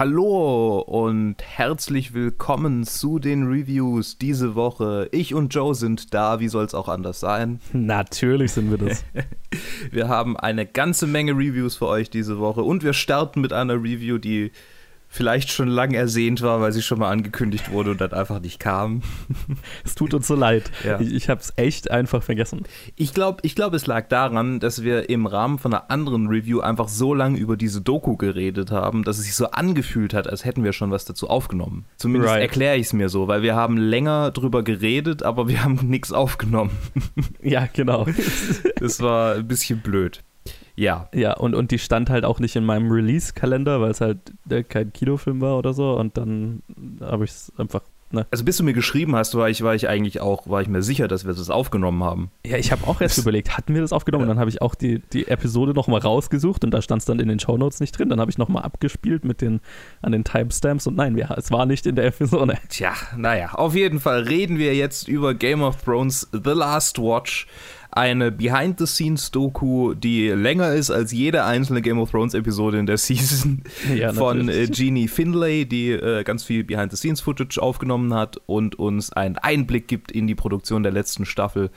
Hallo und herzlich willkommen zu den Reviews diese Woche. Ich und Joe sind da, wie soll es auch anders sein? Natürlich sind wir das. wir haben eine ganze Menge Reviews für euch diese Woche und wir starten mit einer Review, die vielleicht schon lang ersehnt war, weil sie schon mal angekündigt wurde und dann einfach nicht kam. Es tut uns so leid. Ja. Ich, ich habe es echt einfach vergessen. Ich glaube, ich glaub, es lag daran, dass wir im Rahmen von einer anderen Review einfach so lange über diese Doku geredet haben, dass es sich so angefühlt hat, als hätten wir schon was dazu aufgenommen. Zumindest right. erkläre ich es mir so, weil wir haben länger drüber geredet, aber wir haben nichts aufgenommen. Ja, genau. Das war ein bisschen blöd. Ja. Ja, und, und die stand halt auch nicht in meinem Release-Kalender, weil es halt äh, kein Kinofilm war oder so. Und dann habe ich es einfach Ne? Also bis du mir geschrieben hast, war ich, war ich eigentlich auch, war ich mir sicher, dass wir das aufgenommen haben. Ja, ich habe auch erst überlegt, hatten wir das aufgenommen? Ja. Und dann habe ich auch die, die Episode nochmal rausgesucht und da stand es dann in den Shownotes nicht drin. Dann habe ich nochmal abgespielt mit den, an den Timestamps und nein, wir, es war nicht in der Episode. Tja, naja, auf jeden Fall reden wir jetzt über Game of Thrones The Last Watch eine Behind-the-Scenes-Doku, die länger ist als jede einzelne Game of Thrones-Episode in der Season ja, von äh, Jeannie Finlay, die äh, ganz viel Behind-the-Scenes-Footage aufgenommen hat und uns einen Einblick gibt in die Produktion der letzten Staffel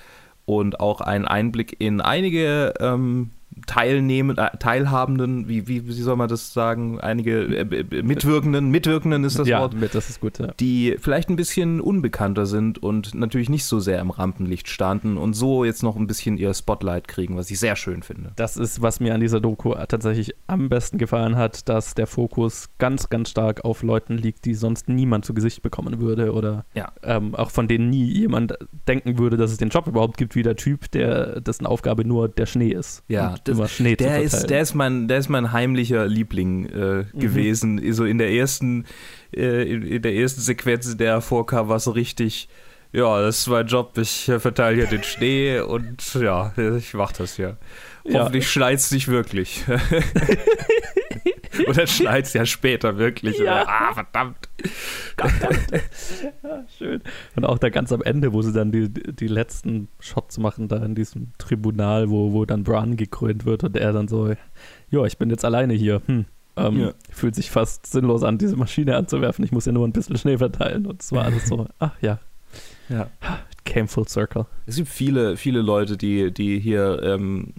und auch einen Einblick in einige ähm, Teilnehmen, äh, Teilhabenden, wie, wie, wie soll man das sagen, einige äh, Mitwirkenden, Mitwirkenden ist das ja, Wort, das ist gut, ja. die vielleicht ein bisschen unbekannter sind und natürlich nicht so sehr im Rampenlicht standen und so jetzt noch ein bisschen ihr Spotlight kriegen, was ich sehr schön finde. Das ist, was mir an dieser Doku tatsächlich am besten gefallen hat, dass der Fokus ganz, ganz stark auf Leuten liegt, die sonst niemand zu Gesicht bekommen würde oder ja. ähm, auch von denen nie jemand denken würde, dass es den Job überhaupt gibt, wie der Typ, der dessen Aufgabe nur der Schnee ist. Ja, das, immer Schnee der zu ist, der ist mein, der ist mein heimlicher Liebling äh, mhm. gewesen. So in der ersten, äh, in, in, der ersten Sequenz, der vorkam, war so richtig. Ja, das ist mein Job. Ich äh, verteile hier den Schnee und ja, ich mach das ja. Hoffentlich ja. schneit es nicht wirklich. Oder schneit es ja später wirklich. Ja. ah, verdammt. verdammt. Ja, schön. Und auch da ganz am Ende, wo sie dann die, die letzten Shots machen, da in diesem Tribunal, wo, wo dann Bran gekrönt wird und er dann so, ja, ich bin jetzt alleine hier. Hm. Ähm, ja. Fühlt sich fast sinnlos an, diese Maschine anzuwerfen. Ich muss ja nur ein bisschen Schnee verteilen. Und es war alles so, ach ja. Ja came full circle. Es gibt viele, viele Leute, die, die hier ähm,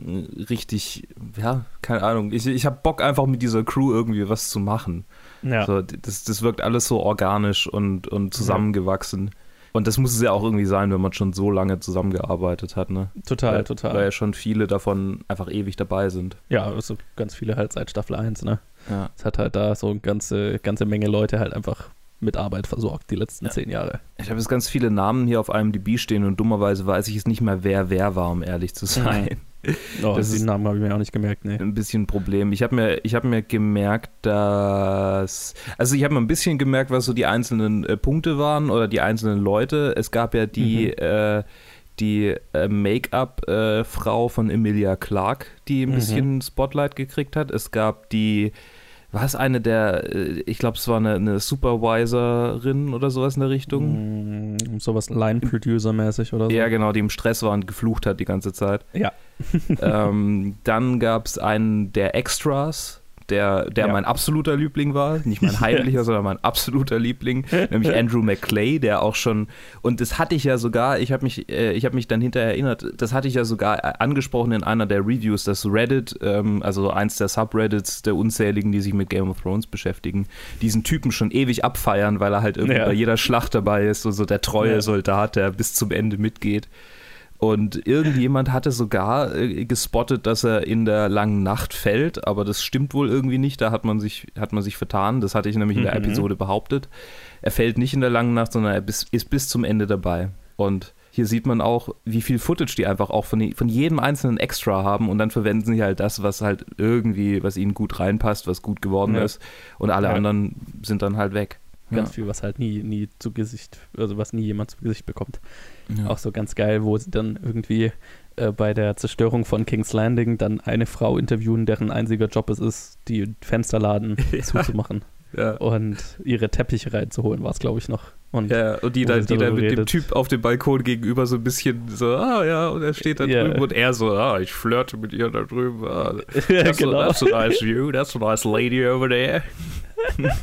richtig, ja, keine Ahnung, ich, ich habe Bock einfach mit dieser Crew irgendwie was zu machen. Ja. So, das, das wirkt alles so organisch und, und zusammengewachsen. Ja. Und das muss es ja auch irgendwie sein, wenn man schon so lange zusammengearbeitet hat, ne? Total, weil, total. Weil ja schon viele davon einfach ewig dabei sind. Ja, also ganz viele halt seit Staffel 1, ne? Ja. Es hat halt da so eine ganze, ganze Menge Leute halt einfach mit Arbeit versorgt, die letzten ja. zehn Jahre. Ich habe jetzt ganz viele Namen hier auf einem DB stehen und dummerweise weiß ich es nicht mehr, wer wer war, um ehrlich zu sein. Oh, das den Namen habe ich mir auch nicht gemerkt, nee. Ein bisschen ein Problem. Ich habe mir, hab mir gemerkt, dass. Also, ich habe mir ein bisschen gemerkt, was so die einzelnen äh, Punkte waren oder die einzelnen Leute. Es gab ja die. Mhm. Äh, die äh, Make-up-Frau äh, von Emilia Clark, die ein mhm. bisschen Spotlight gekriegt hat. Es gab die war es eine der, äh, ich glaube, es war eine, eine, Supervisorin oder sowas in der Richtung? Mm, sowas Line-Producer-mäßig oder so. Ja, genau, die im Stress war und geflucht hat die ganze Zeit. Ja. ähm, dann gab es einen der Extras, der, der ja. mein absoluter Liebling war. Nicht mein heimlicher, yes. sondern mein absoluter Liebling, nämlich Andrew McClay, der auch schon, und das hatte ich ja sogar, ich habe mich, äh, hab mich dann hinterher erinnert, das hatte ich ja sogar äh, angesprochen in einer der Reviews, dass Reddit, ähm, also eins der Subreddits der unzähligen, die sich mit Game of Thrones beschäftigen, diesen Typen schon ewig abfeiern, weil er halt irgendwie ja. bei jeder Schlacht dabei ist, so, so der treue ja. Soldat, der bis zum Ende mitgeht. Und irgendjemand hatte sogar äh, gespottet, dass er in der langen Nacht fällt, aber das stimmt wohl irgendwie nicht. Da hat man sich, hat man sich vertan. Das hatte ich nämlich in der mhm. Episode behauptet. Er fällt nicht in der langen Nacht, sondern er bis, ist bis zum Ende dabei. Und hier sieht man auch, wie viel Footage die einfach auch von, von jedem einzelnen Extra haben und dann verwenden sie halt das, was halt irgendwie, was ihnen gut reinpasst, was gut geworden ja. ist. Und alle ja. anderen sind dann halt weg. Ganz ja. viel, was halt nie, nie zu Gesicht, also was nie jemand zu Gesicht bekommt. Ja. Auch so ganz geil, wo sie dann irgendwie äh, bei der Zerstörung von King's Landing dann eine Frau interviewen, deren einziger Job es ist, die Fensterladen ja. zuzumachen. Ja. Und ihre Teppiche reinzuholen, war es, glaube ich, noch. Und, ja, und die dann, die dann mit redet. dem Typ auf dem Balkon gegenüber so ein bisschen so, ah ja, und er steht da yeah. drüben und er so, ah, ich flirte mit ihr da drüben. Ah, ja, that's, genau. a, that's a nice view, that's a nice lady over there.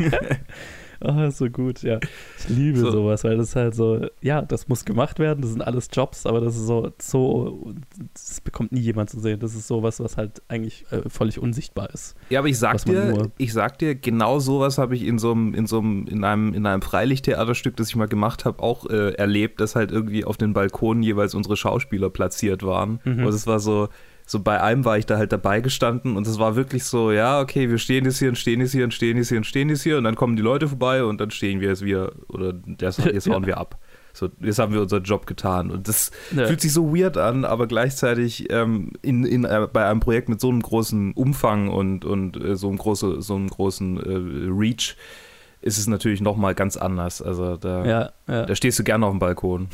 Oh, so gut, ja. Ich liebe so. sowas, weil das ist halt so, ja, das muss gemacht werden, das sind alles Jobs, aber das ist so, so, das bekommt nie jemand zu sehen. Das ist sowas, was halt eigentlich äh, völlig unsichtbar ist. Ja, aber ich sag dir, ich sag dir, genau sowas habe ich in so einem, in so einem, in einem, in einem Freilichttheaterstück, das ich mal gemacht habe, auch äh, erlebt, dass halt irgendwie auf den Balkonen jeweils unsere Schauspieler platziert waren. Mhm. Und es war so, so bei einem war ich da halt dabei gestanden und es war wirklich so, ja, okay, wir stehen jetzt hier und stehen jetzt hier und stehen jetzt hier und stehen jetzt hier und dann kommen die Leute vorbei und dann stehen wir jetzt wieder oder das, jetzt hauen ja. wir ab. So, jetzt haben wir unseren Job getan. Und das ja. fühlt sich so weird an, aber gleichzeitig ähm, in, in, äh, bei einem Projekt mit so einem großen Umfang und, und äh, so einem, große, so einem großen äh, Reach ist es natürlich nochmal ganz anders. Also da, ja, ja. da stehst du gerne auf dem Balkon.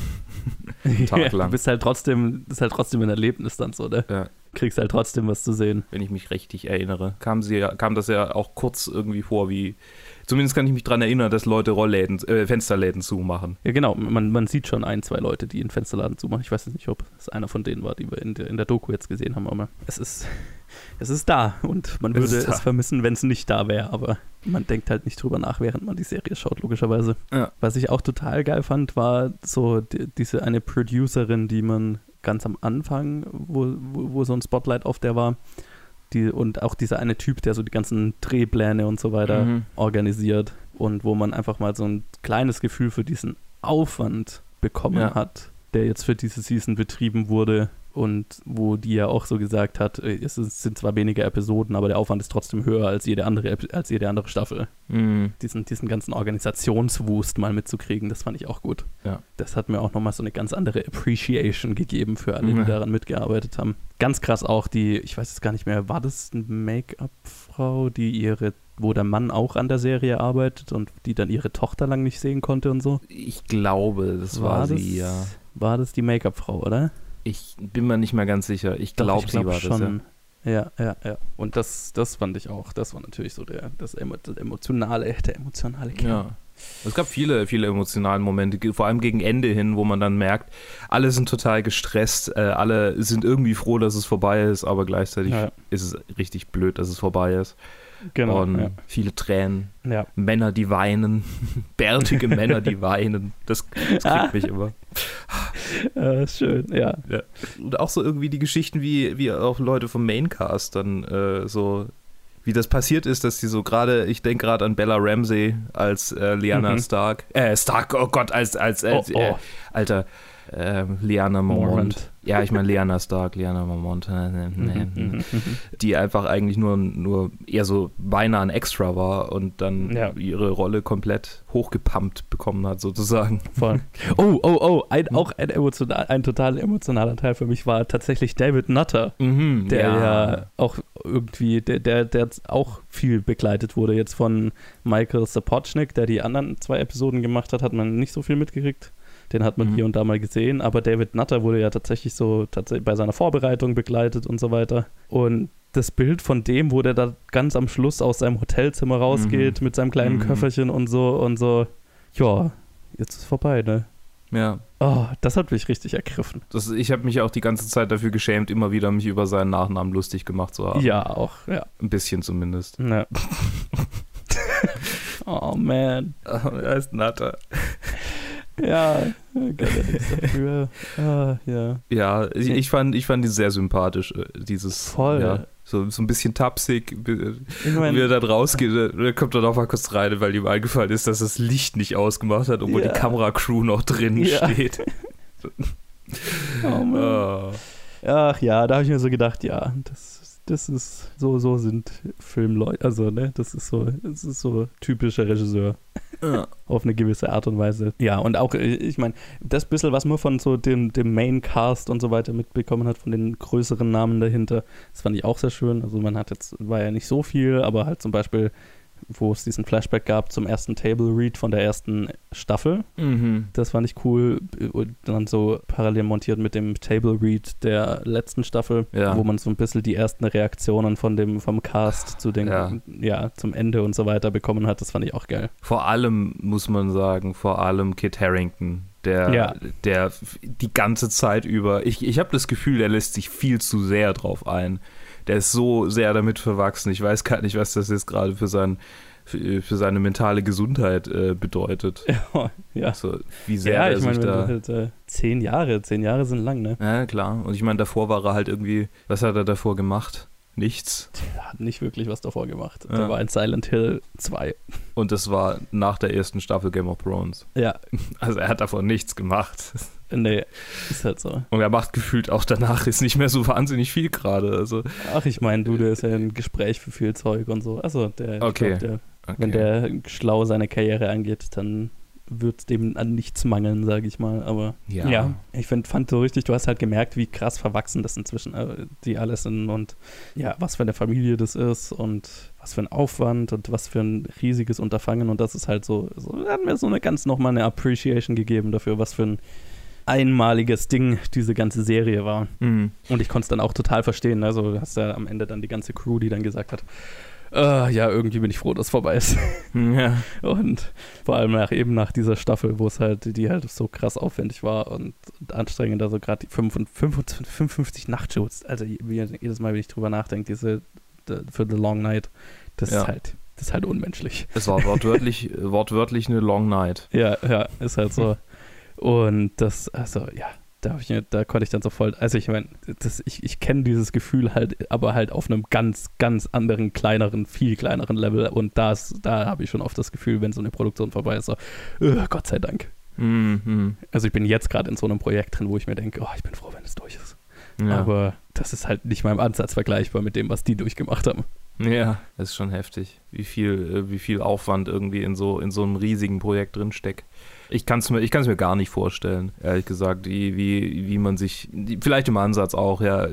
Tag lang. du bist halt trotzdem, das ist halt trotzdem ein Erlebnis dann so, ne? Ja. Kriegst halt trotzdem was zu sehen. Wenn ich mich richtig erinnere. Kam, sie, kam das ja auch kurz irgendwie vor, wie. Zumindest kann ich mich daran erinnern, dass Leute Rollläden, äh, Fensterläden zumachen. Ja, genau. Man, man sieht schon ein, zwei Leute, die einen Fensterladen zumachen. Ich weiß jetzt nicht, ob es einer von denen war, die wir in der, in der Doku jetzt gesehen haben, aber es ist es ist da und man würde es, es vermissen, wenn es nicht da wäre, aber man denkt halt nicht drüber nach, während man die Serie schaut, logischerweise. Ja. Was ich auch total geil fand, war so die, diese eine Producerin, die man ganz am Anfang, wo, wo, wo so ein Spotlight auf der war, die, und auch dieser eine Typ, der so die ganzen Drehpläne und so weiter mhm. organisiert und wo man einfach mal so ein kleines Gefühl für diesen Aufwand bekommen ja. hat, der jetzt für diese Season betrieben wurde und wo die ja auch so gesagt hat, äh, es sind zwar weniger Episoden, aber der Aufwand ist trotzdem höher als jede andere, als jede andere Staffel. Mhm. Diesen, diesen ganzen Organisationswust mal mitzukriegen, das fand ich auch gut. Ja. Das hat mir auch nochmal so eine ganz andere Appreciation gegeben für alle, die mhm. daran mitgearbeitet haben. Ganz krass auch die, ich weiß es gar nicht mehr, war das eine Make-up-Frau, die ihre wo der Mann auch an der Serie arbeitet und die dann ihre Tochter lang nicht sehen konnte und so? Ich glaube, das war, war sie, ja. War das die Make-up-Frau, oder? Ich bin mir nicht mehr ganz sicher. Ich glaube, glaub, sie war schon. das, ja. Ja, ja, ja. Und das, das fand ich auch. Das war natürlich so der, das, emotionale, der emotionale Kern. Ja. Es gab viele, viele emotionale Momente, vor allem gegen Ende hin, wo man dann merkt, alle sind total gestresst, äh, alle sind irgendwie froh, dass es vorbei ist, aber gleichzeitig ja. ist es richtig blöd, dass es vorbei ist. Genau. Und ja. viele Tränen. Ja. Männer, die weinen. Bärtige Männer, die weinen. Das, das kriegt mich immer. äh, schön, ja. ja. Und auch so irgendwie die Geschichten, wie, wie auch Leute vom Maincast dann äh, so wie das passiert ist, dass die so gerade, ich denke gerade an Bella Ramsey als äh, Liana mhm. Stark, äh, Stark, oh Gott, als, als, als oh, oh. Äh, Alter, äh, Liana Mormont. Ja, ich meine Liana Stark, Liana Mormont, die einfach eigentlich nur, nur eher so beinahe ein Extra war und dann ja. ihre Rolle komplett hochgepumpt bekommen hat, sozusagen. Voll. Oh, oh, oh, ein, auch ein, emotional, ein total emotionaler Teil für mich war tatsächlich David Nutter, mhm, der ja. ja. auch irgendwie, der, der, der auch viel begleitet wurde jetzt von Michael Sapochnik, der die anderen zwei Episoden gemacht hat, hat man nicht so viel mitgekriegt. Den hat man mhm. hier und da mal gesehen, aber David Nutter wurde ja tatsächlich so tatsächlich bei seiner Vorbereitung begleitet und so weiter. Und das Bild von dem, wo der da ganz am Schluss aus seinem Hotelzimmer rausgeht mhm. mit seinem kleinen mhm. Köfferchen und so und so, ja, jetzt ist vorbei, ne? Ja. Oh, das hat mich richtig ergriffen. Das, ich habe mich auch die ganze Zeit dafür geschämt, immer wieder mich über seinen Nachnamen lustig gemacht zu haben. Ja, auch, ja. Ein bisschen zumindest. Ja. oh man. er ist Natter. Ja, nichts dafür. Ah, ja, ja ich, ich, fand, ich fand die sehr sympathisch, äh, dieses. Voll. Ja, so, so ein bisschen tapsig, ich mein, wie er da rausgeht. Da kommt er noch mal kurz rein, weil ihm eingefallen ist, dass das Licht nicht ausgemacht hat, obwohl ja. die Kameracrew noch drin ja. steht. oh, Mann. Oh. Ach ja, da habe ich mir so gedacht, ja, das, das ist so, so sind Filmleute, also ne, das ist so, das ist so typischer Regisseur. Ja. Auf eine gewisse Art und Weise. Ja, und auch, äh, ich meine, das bisschen, was man von so dem, dem Main-Cast und so weiter mitbekommen hat, von den größeren Namen dahinter, das fand ich auch sehr schön. Also man hat jetzt, war ja nicht so viel, aber halt zum Beispiel wo es diesen Flashback gab zum ersten Table Read von der ersten Staffel. Mhm. Das fand ich cool. Und dann so parallel montiert mit dem Table Read der letzten Staffel, ja. wo man so ein bisschen die ersten Reaktionen von dem, vom Cast zu den, ja. ja. zum Ende und so weiter bekommen hat. Das fand ich auch geil. Vor allem muss man sagen, vor allem Kit Harrington. Der, ja. der die ganze Zeit über, ich, ich habe das Gefühl, der lässt sich viel zu sehr drauf ein der ist so sehr damit verwachsen. Ich weiß gar nicht, was das jetzt gerade für sein für, für seine mentale Gesundheit äh, bedeutet. Ja, ja. Also, wie sehr ja, er ich meine, da. halt äh, zehn Jahre, zehn Jahre sind lang, ne? Ja, klar. Und ich meine, davor war er halt irgendwie, was hat er davor gemacht? Nichts. Der hat nicht wirklich was davor gemacht. Ja. Der war in Silent Hill 2. Und das war nach der ersten Staffel Game of Thrones. Ja, Also er hat davor nichts gemacht. nee, ist halt so. Und er macht gefühlt auch danach ist nicht mehr so wahnsinnig viel gerade. Also, Ach, ich meine, du, der ist ja ein Gespräch für viel Zeug und so. Also, der, Okay. glaub, der, okay. wenn der schlau seine Karriere angeht, dann wird dem an nichts mangeln, sage ich mal. Aber Ja. ich find, fand so richtig, du hast halt gemerkt, wie krass verwachsen das inzwischen äh, die alles sind und ja, was für eine Familie das ist und was für ein Aufwand und was für ein riesiges Unterfangen und das ist halt so, so hat mir so eine ganz nochmal eine Appreciation gegeben dafür, was für ein einmaliges Ding diese ganze Serie war. Mhm. Und ich konnte es dann auch total verstehen. Also du hast ja am Ende dann die ganze Crew, die dann gesagt hat, äh, ja, irgendwie bin ich froh, dass es vorbei ist. Ja. Und vor allem nach, eben nach dieser Staffel, wo es halt, die halt so krass aufwendig war und, und anstrengend, also gerade die 55, 55 Nachtshoots, also jedes Mal, wenn ich drüber nachdenke, diese für The Long Night, das Ja. ist halt, das ist halt unmenschlich. Es war wortwörtlich, wortwörtlich eine Long Night. Ja, ja, ist halt so. Und das, also ja, da, hab ich, da konnte ich dann so voll, also ich meine, ich, ich kenne dieses Gefühl halt, aber halt auf einem ganz, ganz anderen, kleineren, viel kleineren Level. Und das, da habe ich schon oft das Gefühl, wenn so eine Produktion vorbei ist, so, äh, Gott sei Dank. Mhm. Also ich bin jetzt gerade in so einem Projekt drin, wo ich mir denke, oh, ich bin froh, wenn es durch ist. Ja. Aber das ist halt nicht im Ansatz vergleichbar mit dem, was die durchgemacht haben. ja, das ist schon heftig, wie viel, äh, wie viel Aufwand irgendwie in so, in so einem riesigen Projekt drin steckt. Ich kann es mir, ich kann's mir gar nicht vorstellen, ehrlich gesagt, wie, wie, wie man sich, vielleicht im Ansatz auch, ja.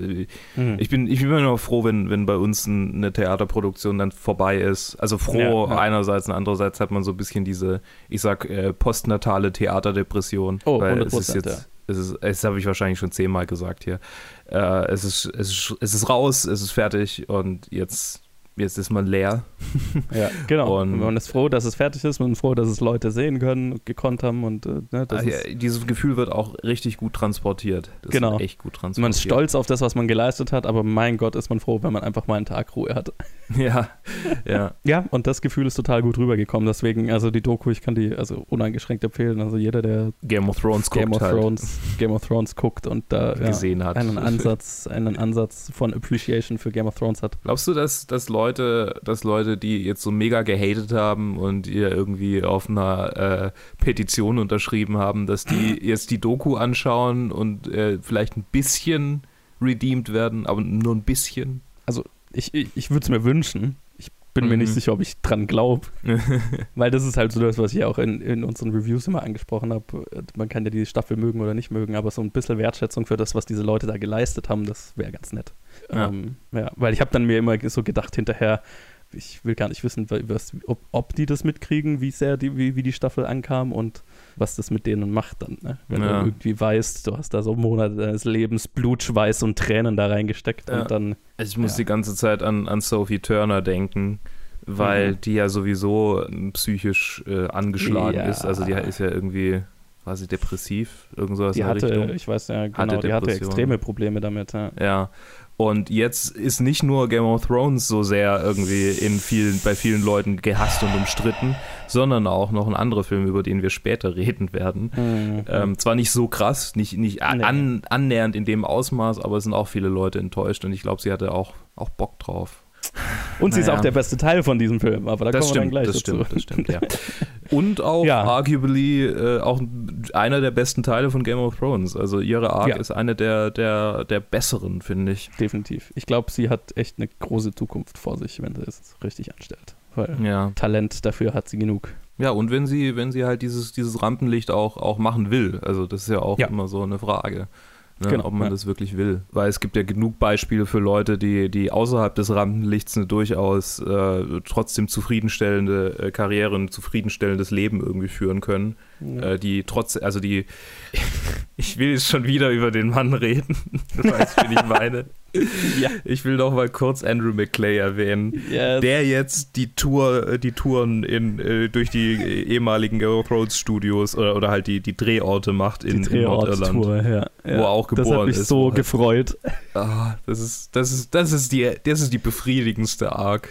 Ich bin, ich bin immer noch froh, wenn, wenn bei uns ein, eine Theaterproduktion dann vorbei ist. Also froh Ja, ja. einerseits und andererseits hat man so ein bisschen diese, ich sag, äh, postnatale Theaterdepression. Oh, weil 100%, es ist jetzt, ja. es ist, das habe ich wahrscheinlich schon zehnmal gesagt hier. Äh, es, ist, es, ist, es ist raus, es ist fertig und jetzt, jetzt ist man leer. Ja, genau. Und- man ist froh, dass es fertig ist, man ist froh, dass es Leute sehen können und gekonnt haben und äh, ne, das Ah, ja, dieses Gefühl wird auch richtig gut transportiert. Das Genau. Ist echt gut transportiert. man ist stolz auf das, was man geleistet hat, aber mein Gott, ist man froh, wenn man einfach mal einen Tag Ruhe hat. Ja, ja. Ja, und das Gefühl ist total gut rübergekommen. Deswegen, also die Doku, ich kann die also uneingeschränkt empfehlen. Also jeder, der Game of Thrones Game guckt of halt, Thrones, Game of Thrones guckt und da ja, gesehen hat. einen Ansatz, einen Ansatz von Appreciation für Game of Thrones hat. Glaubst du, dass, dass Leute, dass Leute, die jetzt so mega gehatet haben und ihr irgendwie auf einer äh, Petition unterschrieben haben, dass die jetzt die Doku anschauen und äh, vielleicht ein bisschen redeemed werden, aber nur ein bisschen? Ich, ich, ich würde es mir wünschen. Ich bin mir Mhm. nicht sicher, ob ich dran glaube. Weil das ist halt so das, was ich auch in, in unseren Reviews immer angesprochen habe. Man kann ja die Staffel mögen oder nicht mögen, aber so ein bisschen Wertschätzung für das, was diese Leute da geleistet haben, das wäre ganz nett. Ja. Ähm, ja, weil ich habe dann mir immer so gedacht hinterher, ich will gar nicht wissen, was, ob, ob die das mitkriegen, wie sehr die, wie, wie die Staffel ankam und was das mit denen macht dann. Ne? Wenn Ja. du irgendwie weißt, du hast da so Monate deines Lebens Blut, Schweiß und Tränen da reingesteckt Ja. und dann Also ich muss Ja. die ganze Zeit an, an Sophie Turner denken, weil Mhm. die ja sowieso psychisch äh, angeschlagen ist. Also die ist ja irgendwie, war sie depressiv? Irgend sowas die in der hatte, Richtung. ich weiß ja Hatte genau, die hatte extreme Probleme damit. Ja. Ja. Und jetzt ist nicht nur Game of Thrones so sehr irgendwie in vielen, bei vielen Leuten gehasst und umstritten, sondern auch noch ein anderer Film, über den wir später reden werden. Mhm. Ähm, zwar nicht so krass, nicht, nicht Nee. an, annähernd in dem Ausmaß, aber es sind auch viele Leute enttäuscht und ich glaube, sie hatte auch, auch Bock drauf. Und sie ist naja. auch der beste Teil von diesem Film, aber da das kommen stimmt, wir dann gleich das dazu. stimmt, das stimmt, ja. Und auch Ja. arguably äh, auch einer der besten Teile von Game of Thrones. Also ihre Arc Ja. ist eine der, der, der besseren, finde ich. Definitiv. Ich glaube, sie hat echt eine große Zukunft vor sich, wenn sie es richtig anstellt. Weil Ja. Talent dafür hat sie genug. Ja, und wenn sie, wenn sie halt dieses, dieses Rampenlicht auch, auch machen will. Also das ist ja auch Ja. immer so eine Frage. Ne, Genau, ob man ja. das wirklich will. Weil es gibt ja genug Beispiele für Leute, die, die außerhalb des Rampenlichts eine durchaus äh, trotzdem zufriedenstellende äh, Karriere, ein zufriedenstellendes Leben irgendwie führen können. Äh, die trotz, also die, ich will jetzt schon wieder über den Mann reden. Du weißt, wen ich meine. ja. Ich will noch mal kurz Andrew McClay erwähnen Ja, der jetzt die Tour, äh, die Touren in, äh, durch die ehemaligen Game of Thrones Studios oder, oder halt die, die Drehorte macht die in, in Nordirland. Ja, ja. Wo er auch Das hat geboren mich ist, so halt- gefreut. Ah, das ist, das ist, das ist die, das ist die befriedigendste Arc.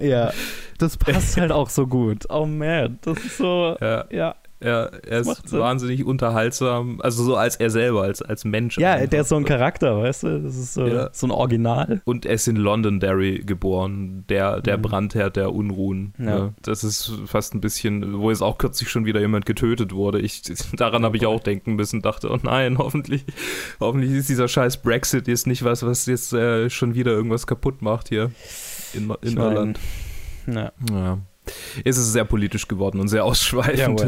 Ja. das passt halt auch so gut. Oh man, das ist so, Ja. ja. Ja, er macht ist Sinn. wahnsinnig unterhaltsam, also so als er selber, als, als Mensch. Ja, einfach. der ist so ein Charakter, weißt du? Das ist so, Ja. so ein Original. Und er ist in Londonderry geboren, der, der Mhm. Brandherd der Unruhen. Ja. Ja. Das ist fast ein bisschen, wo jetzt auch kürzlich schon wieder jemand getötet wurde. Ich, daran habe ich auch denken müssen, dachte, oh nein, hoffentlich, hoffentlich ist dieser scheiß Brexit jetzt nicht was, was jetzt äh, schon wieder irgendwas kaputt macht hier in, in Ich mein, Irland. Ja. Ja. Es ist sehr politisch geworden und sehr ausschweifend.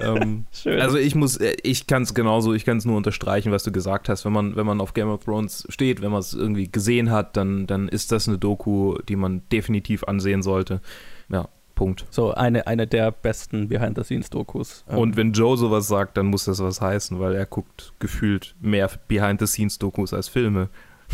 Ja, ähm, also ich muss, äh, ich kann es genauso, ich kann es nur unterstreichen, was du gesagt hast. Wenn man, wenn man auf Game of Thrones steht, wenn man es irgendwie gesehen hat, dann, dann ist das eine Doku, die man definitiv ansehen sollte. Ja, Punkt. so eine, eine der besten Behind-the-Scenes-Dokus. Ähm, Und wenn Joe sowas sagt, dann muss das was heißen, weil er guckt gefühlt mehr Behind-the-Scenes-Dokus als Filme.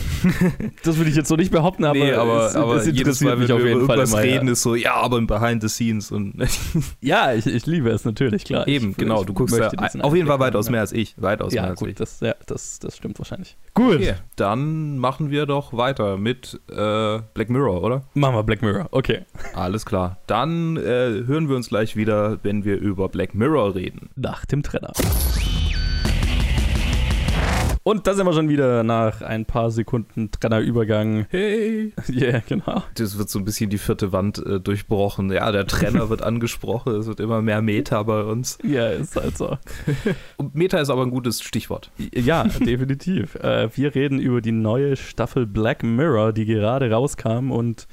das würde ich jetzt so nicht behaupten, aber, nee, aber, es, aber es jedes interessiert Mal, wenn mich wir auf über jeden Fall irgendwas immer, reden, ja. ist so, ja, aber im Behind-the-Scenes und Ja, ich, ich liebe es natürlich, klar. eben, ich, genau, du guckst ja auf jeden Fall weitaus mehr als ich, weitaus Ja, mehr als ich. das, ja, das, das stimmt wahrscheinlich. Gut, Okay, dann machen wir doch weiter mit äh, Black Mirror, oder? machen wir Black Mirror. Okay. Alles klar. Dann äh, hören wir uns gleich wieder, wenn wir über Black Mirror reden. Nach dem Trenner. Und da sind wir schon wieder nach ein paar Sekunden Trennerübergang. Hey! Ja, yeah, genau. Das wird so ein bisschen die vierte Wand äh, durchbrochen. Ja, der Trenner wird angesprochen. Es wird immer mehr Meta bei uns. Ja, ist halt so. Und Meta ist aber ein gutes Stichwort. Ja, definitiv. äh, wir reden über die neue Staffel Black Mirror, die gerade rauskam und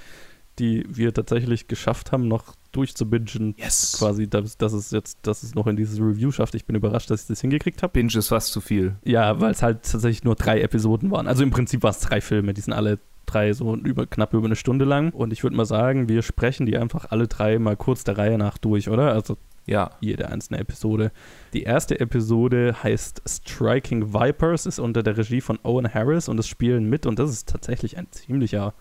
die wir tatsächlich geschafft haben, noch durchzubingen. Yes! Quasi, dass, dass es jetzt, dass es noch in dieses Review schafft. Ich bin überrascht, dass ich das hingekriegt habe. Binge ist fast zu viel. Ja, weil es halt tatsächlich nur drei Episoden waren. Also im Prinzip waren es drei Filme, die sind alle drei so über, knapp über eine Stunde lang. Und ich würde mal sagen, wir sprechen die einfach alle drei mal kurz der Reihe nach durch, oder? Also Ja. jede einzelne Episode. Die erste Episode heißt Striking Vipers, ist unter der Regie von Owen Harris und es spielen mit, und das ist tatsächlich ein ziemlicher,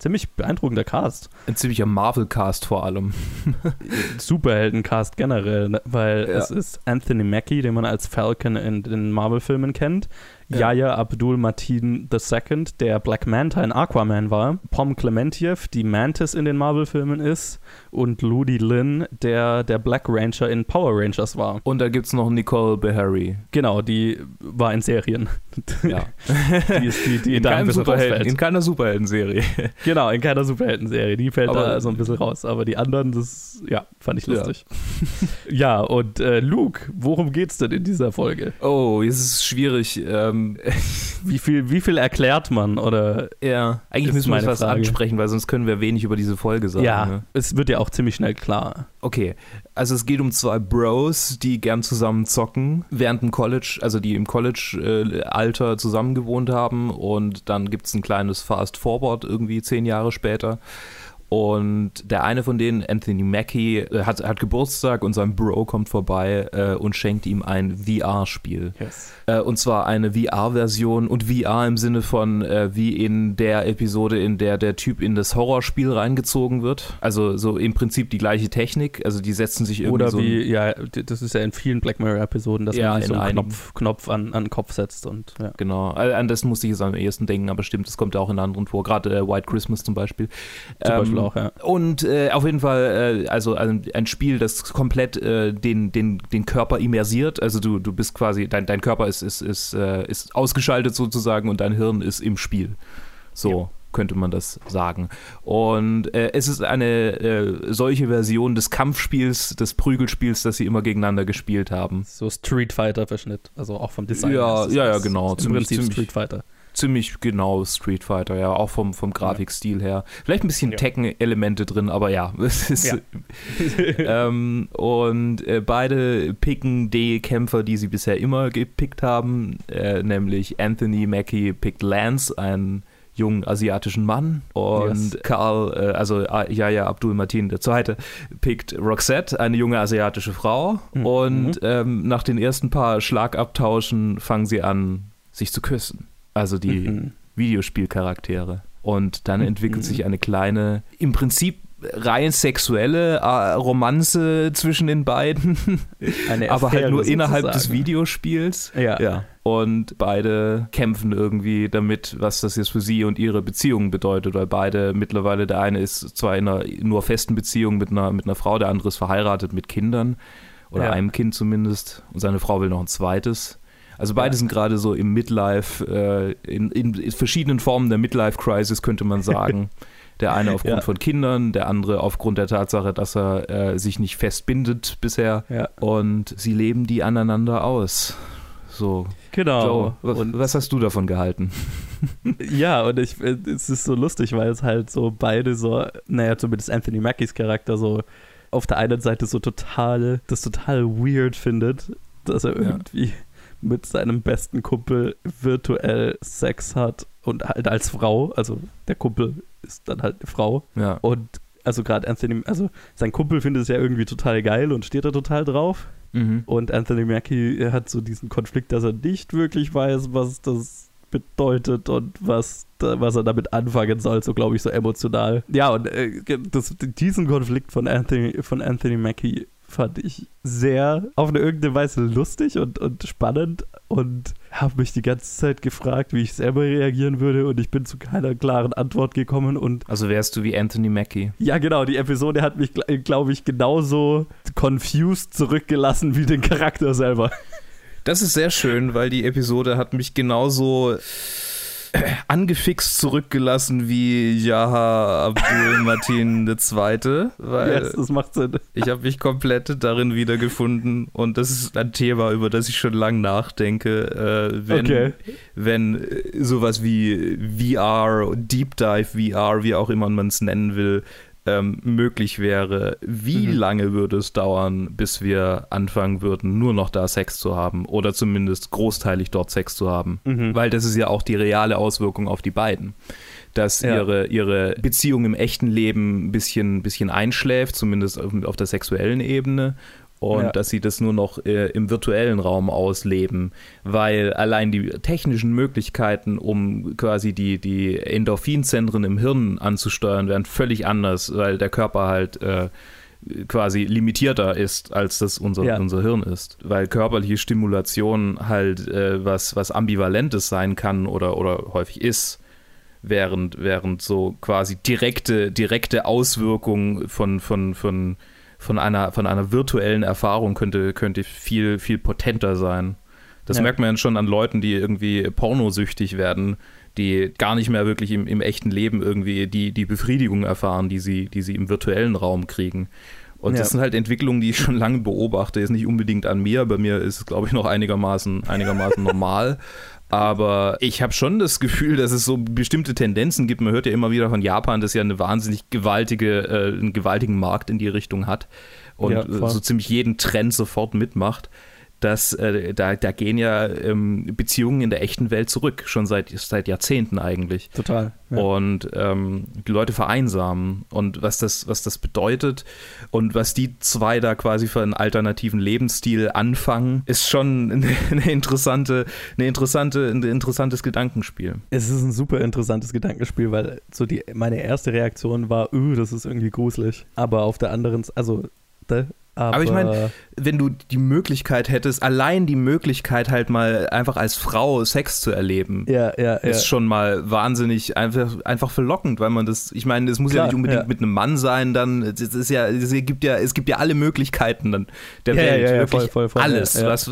ziemlich beeindruckender Cast. Ein ziemlicher Marvel-Cast vor allem. Superhelden-Cast generell, ne? weil Ja. es ist Anthony Mackie, den man als Falcon in den Marvel-Filmen kennt. Ja. Yahya Abdul Mateen II, der Black Manta in Aquaman war. Pom Klementiev, die Mantis in den Marvel-Filmen ist. Und Ludi Lin, der der Black Ranger in Power Rangers war. Und da gibt es noch Nicole Beharry. Genau, die war in Serien. Ja. Die ist die, die In, da ein bisschen Superhelden, rausfällt. in keiner Superhelden-Serie. Genau, in keiner Superhelden-Serie. Die fällt Aber- da so ein bisschen raus. Aber die anderen, das, ja, fand ich Ja. lustig. Ja, und äh, Luke, worum geht's denn in dieser Folge? Oh, jetzt ist es schwierig. Ähm, Wie viel, wie viel erklärt man? Oder ja, eigentlich müssen wir meine was Frage. ansprechen, weil sonst können wir wenig über diese Folge sagen. ja, Ne? es wird ja auch ziemlich schnell klar. Okay, also es geht um zwei Bros, die gern zusammen zocken, während dem College, also die im College-Alter zusammen gewohnt haben und dann gibt es ein kleines Fast-Forward irgendwie zehn Jahre später. Und der eine von denen, Anthony Mackie, äh, hat, hat Geburtstag und sein Bro kommt vorbei äh, und schenkt ihm ein VR-Spiel. Yes. Äh, und zwar eine VR-Version und VR im Sinne von äh, wie in der Episode, in der der Typ in das Horrorspiel reingezogen wird. Also so im Prinzip die gleiche Technik. Also die setzen sich irgendwie Oder so. wie, ja, das ist ja in vielen Black Mirror-Episoden, dass Ja, man so in einen. Knopf, Knopf an, an den Kopf setzt und ja. Genau, an das musste ich jetzt am ehesten denken, aber stimmt, das kommt ja auch in anderen vor, gerade äh, White Christmas zum Beispiel. Zum Ähm, Beispiel auch, ja. Und äh, auf jeden Fall, äh, also ein, ein Spiel, das komplett äh, den, den, den Körper immersiert. Also du, du bist quasi, dein, dein Körper ist, ist, ist, äh, ist ausgeschaltet sozusagen und dein Hirn ist im Spiel. So. Könnte man das sagen. Und äh, es ist eine äh, solche Version des Kampfspiels, des Prügelspiels, das sie immer gegeneinander gespielt haben. So Street Fighter-Verschnitt, also auch vom Design. Ja, ja, ja, genau. Im Ziemlich- Prinzip Street Fighter. Ziemlich genau Street Fighter, ja, auch vom, vom Grafikstil her. Vielleicht ein bisschen Ja. Tekken-Elemente drin, aber ja, es ist. Ja. ähm, und äh, beide picken die Kämpfer, die sie bisher immer gepickt haben, äh, nämlich Anthony Mackie pickt Lance, einen jungen asiatischen Mann und Yes. Karl, äh, also äh, Yahya Abdul Mateen II. pickt Roxette, eine junge asiatische Frau Mhm. und ähm, nach den ersten paar Schlagabtauschen fangen sie an, sich zu küssen. Also die Mhm. Videospielcharaktere. Und dann Mhm. entwickelt sich eine kleine, im Prinzip rein sexuelle äh, Romanze zwischen den beiden, aber halt nur innerhalb sozusagen. des Videospiels. Ja. ja. Und beide kämpfen irgendwie damit, was das jetzt für sie und ihre Beziehung bedeutet, weil beide mittlerweile, der eine ist zwar in einer nur festen Beziehung mit einer, mit einer Frau, der andere ist verheiratet mit Kindern oder ja. einem Kind zumindest und seine Frau will noch ein zweites. Also beide ja. sind gerade so im Midlife, äh, in, in, verschiedenen Formen der Midlife-Crisis, könnte man sagen. Der eine aufgrund ja. von Kindern, der andere aufgrund der Tatsache, dass er äh, sich nicht festbindet bisher. Ja. Und sie leben die aneinander aus. So. Genau. Joe, was, und was hast du davon gehalten? ja, und ich, es ist so lustig, weil es halt so beide so, naja, zumindest Anthony Mackies Charakter so auf der einen Seite so total, das total weird findet, dass er irgendwie ja. Mit seinem besten Kumpel virtuell Sex hat und halt als Frau, also der Kumpel ist dann halt eine Frau. Ja. Und also gerade Anthony, also sein Kumpel findet es ja irgendwie total geil und steht da total drauf. Mhm. Und Anthony Mackie hat so diesen Konflikt, dass er nicht wirklich weiß, was das bedeutet und was, was er damit anfangen soll, so glaube ich, so emotional. Ja, und äh, das, diesen Konflikt von Anthony, von Anthony Mackie fand ich sehr auf eine irgendeine Weise lustig und, und spannend und habe mich die ganze Zeit gefragt, wie ich selber reagieren würde und ich bin zu keiner klaren Antwort gekommen und also wärst du wie Anthony Mackie. Ja, genau, die Episode hat mich glaube ich genauso confused zurückgelassen wie den Charakter selber. Das ist sehr schön, weil die Episode hat mich genauso angefixt zurückgelassen wie Jaha Abdul Martin II. Weil yes, das macht Sinn. Ich habe mich komplett darin wiedergefunden und das ist ein Thema, über das ich schon lange nachdenke. Äh, wenn, okay. wenn sowas wie VR, Deep Dive VR, wie auch immer man es nennen will, ähm, möglich wäre, wie mhm. lange würde es dauern, bis wir anfangen würden, nur noch da Sex zu haben oder zumindest großteilig dort Sex zu haben? Mhm. Weil das ist ja auch die reale Auswirkung auf die beiden. Dass ja. ihre, ihre Beziehung im echten Leben ein bisschen, bisschen einschläft, zumindest auf, auf der sexuellen Ebene und ja. dass sie das nur noch äh, im virtuellen Raum ausleben, weil allein die technischen Möglichkeiten, um quasi die, die Endorphinzentren im Hirn anzusteuern, wären völlig anders, weil der Körper halt äh, quasi limitierter ist, als das unser, ja. unser Hirn ist. Weil körperliche Stimulation halt äh, was, was Ambivalentes sein kann oder, oder häufig ist während, während so quasi direkte, direkte Auswirkungen von, von, von von einer, von einer virtuellen Erfahrung könnte, könnte viel, viel potenter sein. Das ja. merkt man ja schon an Leuten, die irgendwie pornosüchtig werden, die gar nicht mehr wirklich im, im echten Leben irgendwie die, die Befriedigung erfahren, die sie, die sie im virtuellen Raum kriegen. Und ja. das sind halt Entwicklungen, die ich schon lange beobachte. Ist nicht unbedingt an mir. Bei mir ist es, glaube ich, noch einigermaßen, einigermaßen normal. Aber ich habe schon das Gefühl, dass es so bestimmte Tendenzen gibt. Man hört ja immer wieder von Japan, das ja eine wahnsinnig gewaltige, äh, einen gewaltigen Markt in die Richtung hat und ja, so ziemlich jeden Trend sofort mitmacht dass äh, da, da gehen ja ähm, Beziehungen in der echten Welt zurück, schon seit, seit Jahrzehnten eigentlich. Total. Ja. Und ähm, die Leute vereinsamen und was das, was das bedeutet und was die zwei da quasi für einen alternativen Lebensstil anfangen, ist schon eine, eine interessante, eine interessante, ein interessantes Gedankenspiel. Es ist ein super interessantes Gedankenspiel, weil so die, meine erste Reaktion war, öh, das ist irgendwie gruselig. Aber auf der anderen, also aber, Aber ich meine, wenn du die Möglichkeit hättest, allein die Möglichkeit halt mal einfach als Frau Sex zu erleben, ja, ja, ist ja. schon mal wahnsinnig einfach, einfach verlockend, weil man das, ich meine, es muss Klar, ja nicht unbedingt mit einem Mann sein, dann, es ist ja, es gibt ja, es gibt ja alle Möglichkeiten dann der Welt, ja, wirklich voll, voll, voll, alles, was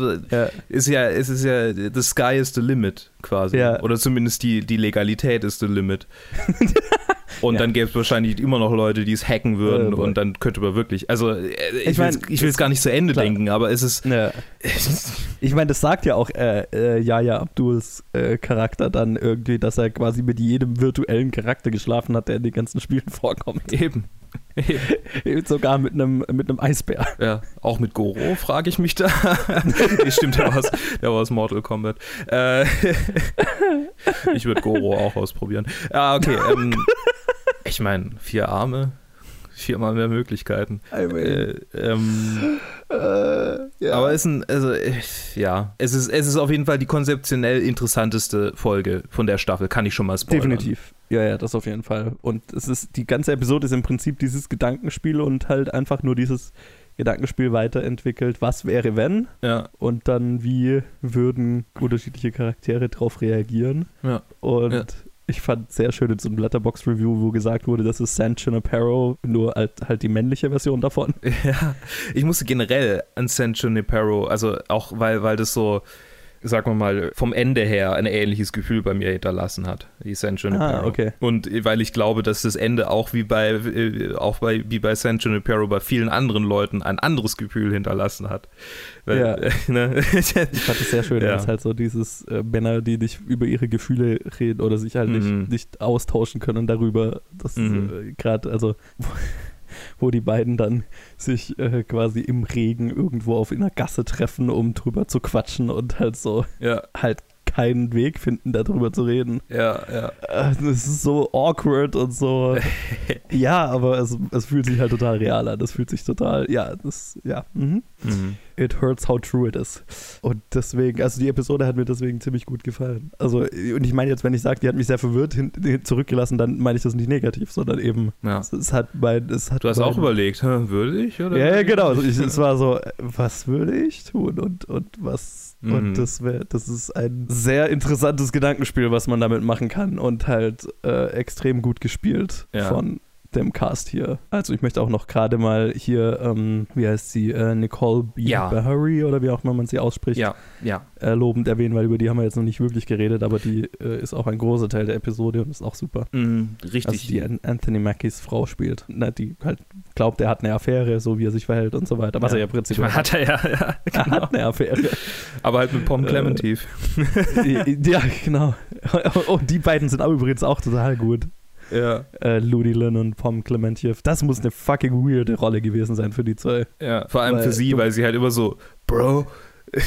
ist ja, es ist ja, the sky is the limit quasi, oder zumindest die, die Legalität ist the limit. Und ja. dann gäbe es wahrscheinlich immer noch Leute, die es hacken würden oh, und dann könnte man wirklich, also äh, ich, ich will es gar nicht zu Ende klar. denken, aber es ist. Ja. ich meine, das sagt ja auch äh, äh, Yaya Abduls äh, Charakter dann irgendwie, dass er quasi mit jedem virtuellen Charakter geschlafen hat, der in den ganzen Spielen vorkommt. Eben. Eben. Sogar mit einem mit einem Eisbär. Ja, auch mit Goro, frage ich mich da. nee, stimmt, der war aus, der war aus Mortal Kombat. Äh, ich würde Goro auch ausprobieren. Ah, okay. Ähm, ich meine, vier Arme. viermal mehr Möglichkeiten. I mean. Äh, ähm, ja. Aber es ist ein, also, äh, ja, es ist, es ist auf jeden Fall die konzeptionell interessanteste Folge von der Staffel, kann ich schon mal spoilern. Definitiv. Ja, ja, das auf jeden Fall. Und es ist, die ganze Episode ist im Prinzip dieses Gedankenspiel und halt einfach nur dieses Gedankenspiel weiterentwickelt, was wäre wenn Ja, und dann wie würden unterschiedliche Charaktere darauf reagieren. ja. Und Ja. Ich fand sehr schön in so einem Letterbox-Review, wo gesagt wurde, das ist San Junipero, nur halt, halt die männliche Version davon. Ja, ich musste generell an San Junipero, also auch weil, weil das so, sagen wir mal, vom Ende her ein ähnliches Gefühl bei mir hinterlassen hat, die San Junipero. Ah, okay. Und weil ich glaube, dass das Ende auch wie bei, äh, auch bei, wie bei San Junipero bei vielen anderen Leuten ein anderes Gefühl hinterlassen hat. Weil, Ja. äh, ne? Ich fand es sehr schön, Ja. dass halt so dieses äh, Männer, die nicht über ihre Gefühle reden oder sich halt Mhm. nicht, nicht austauschen können darüber. Das Mhm. äh, gerade, also wo, die beiden dann sich äh, quasi im Regen irgendwo auf einer Gasse treffen, um drüber zu quatschen und halt so ja, halt keinen Weg finden, darüber zu reden. ja, ja. Äh, Das ist so awkward und so. ja, aber es, es fühlt sich halt total real an. Das fühlt sich total, ja, das, ja. Mhm. Mhm. It hurts how true it is. Und deswegen, also die Episode hat mir deswegen ziemlich gut gefallen. Also, und ich meine jetzt, wenn ich sage, die hat mich sehr verwirrt hin, hin, zurückgelassen, dann meine ich das nicht negativ, sondern eben, ja. es, es hat mein, es hat Du hast mein, auch überlegt, würde ich? Oder Ja, ja, genau. Also ich, es war so, äh, was würde ich tun und, und was. Mhm. Und das wäre, das ist ein sehr interessantes Gedankenspiel, was man damit machen kann und halt äh, extrem gut gespielt Ja. von dem Cast hier. Also ich möchte auch noch gerade mal hier, ähm, wie heißt sie, äh, Nicole B. Ja. Bahari oder wie auch immer man sie ausspricht, Ja, ja. äh, lobend erwähnen, weil über die haben wir jetzt noch nicht wirklich geredet, aber die äh, ist auch ein großer Teil der Episode und ist auch super. Mhm, richtig. Also die An- Anthony Mackies Frau spielt, ne, die halt glaubt, er hat eine Affäre, so wie er sich verhält und so weiter, was er ja prinzipiell Hat er ja, ja er genau. hat eine Affäre. Aber halt mit Pom Äh, Clementif. ja, genau. Und die beiden sind auch übrigens auch total gut. Ja, Äh, Ludi Lin und Pom Clementiev. Das muss eine fucking weirde Rolle gewesen sein für die zwei. ja. Vor allem Weil für sie, weil sie halt immer so, Bro.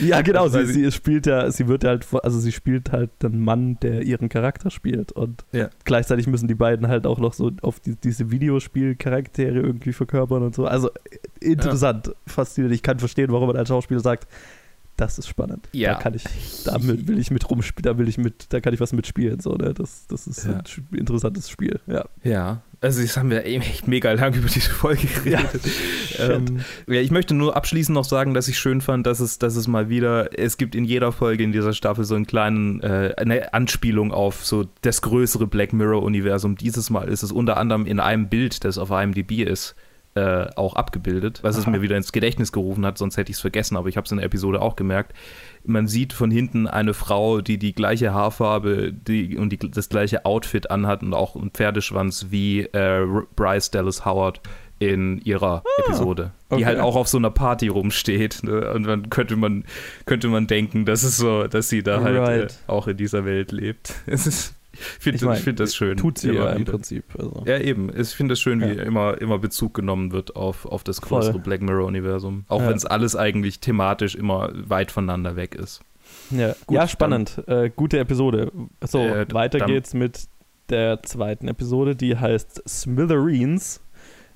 Ja, genau. Also, Sie, sie spielt ja, sie wird halt, also sie spielt halt den Mann, der ihren Charakter spielt. Und Ja. gleichzeitig müssen die beiden halt auch noch so auf die, diese Videospielcharaktere irgendwie verkörpern und so. Also äh, interessant, faszinierend. Ich kann verstehen, warum man als Schauspieler sagt, das ist spannend. Ja. Da kann ich, da will ich mit rumspielen, da will ich mit, da kann ich was mitspielen. So, ne? Das, das ist Ja. ein interessantes Spiel. Ja. Ja, also jetzt haben wir eben echt mega lang über diese Folge geredet. ähm, ja, ich möchte nur abschließend noch sagen, dass ich schön fand, dass es, dass es mal wieder, es gibt in jeder Folge in dieser Staffel so einen kleinen, äh, eine Anspielung auf so das größere Black Mirror-Universum. Dieses Mal ist es unter anderem in einem Bild, das auf IMDb ist, äh, auch abgebildet, was es Aha. mir wieder ins Gedächtnis gerufen hat, sonst hätte ich es vergessen, aber ich habe es in der Episode auch gemerkt. Man sieht von hinten eine Frau, die die gleiche Haarfarbe die, und die, das gleiche Outfit anhat und auch einen Pferdeschwanz wie äh, Bryce Dallas Howard in ihrer Episode, die okay. halt auch auf so einer Party rumsteht. Ne? Und dann könnte man, könnte man denken, dass es so, dass sie da halt äh, Right. auch in dieser Welt lebt. Es ist, ich finde Ich mein, ich find das schön. Tut sie ja im wieder. Prinzip. Also. Ja, eben. Ich finde es schön, wie Ja. immer, immer Bezug genommen wird auf, auf das Voll. größere Black Mirror-Universum. Auch Ja. wenn es alles eigentlich thematisch immer weit voneinander weg ist. Ja, Gut, ja spannend. Äh, gute Episode. So, Äh, weiter dann- geht's mit der zweiten Episode, die heißt Smithereens.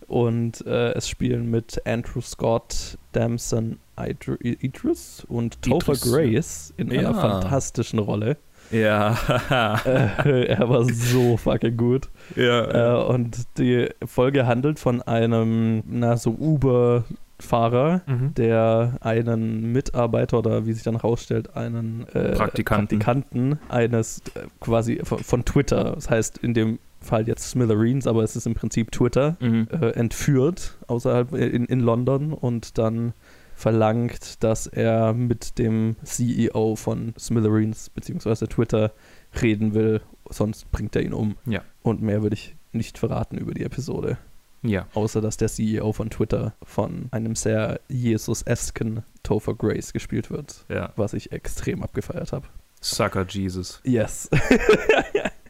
Und äh, es spielen mit Andrew Scott, Damson Idr- Idris und Topher Grace in Ja. einer fantastischen Rolle. Ja. Äh, er war so fucking gut. ja. Äh, und die Folge handelt von einem, na, so Uber-Fahrer, Mhm. der einen Mitarbeiter oder wie sich dann rausstellt, einen äh, Praktikanten. Praktikanten eines äh, quasi von, von Twitter, das heißt in dem Fall jetzt Smithereens, aber es ist im Prinzip Twitter, Mhm. äh, entführt außerhalb in, in London und dann verlangt, dass er mit dem CEO von Smithereens bzw. Twitter reden will, sonst bringt er ihn um. Ja. Und mehr würde ich nicht verraten über die Episode. Ja. Außer dass der CEO von Twitter von einem sehr Jesus-esken Topher Grace gespielt wird, Ja. was ich extrem abgefeiert habe. Sucker Jesus. Yes.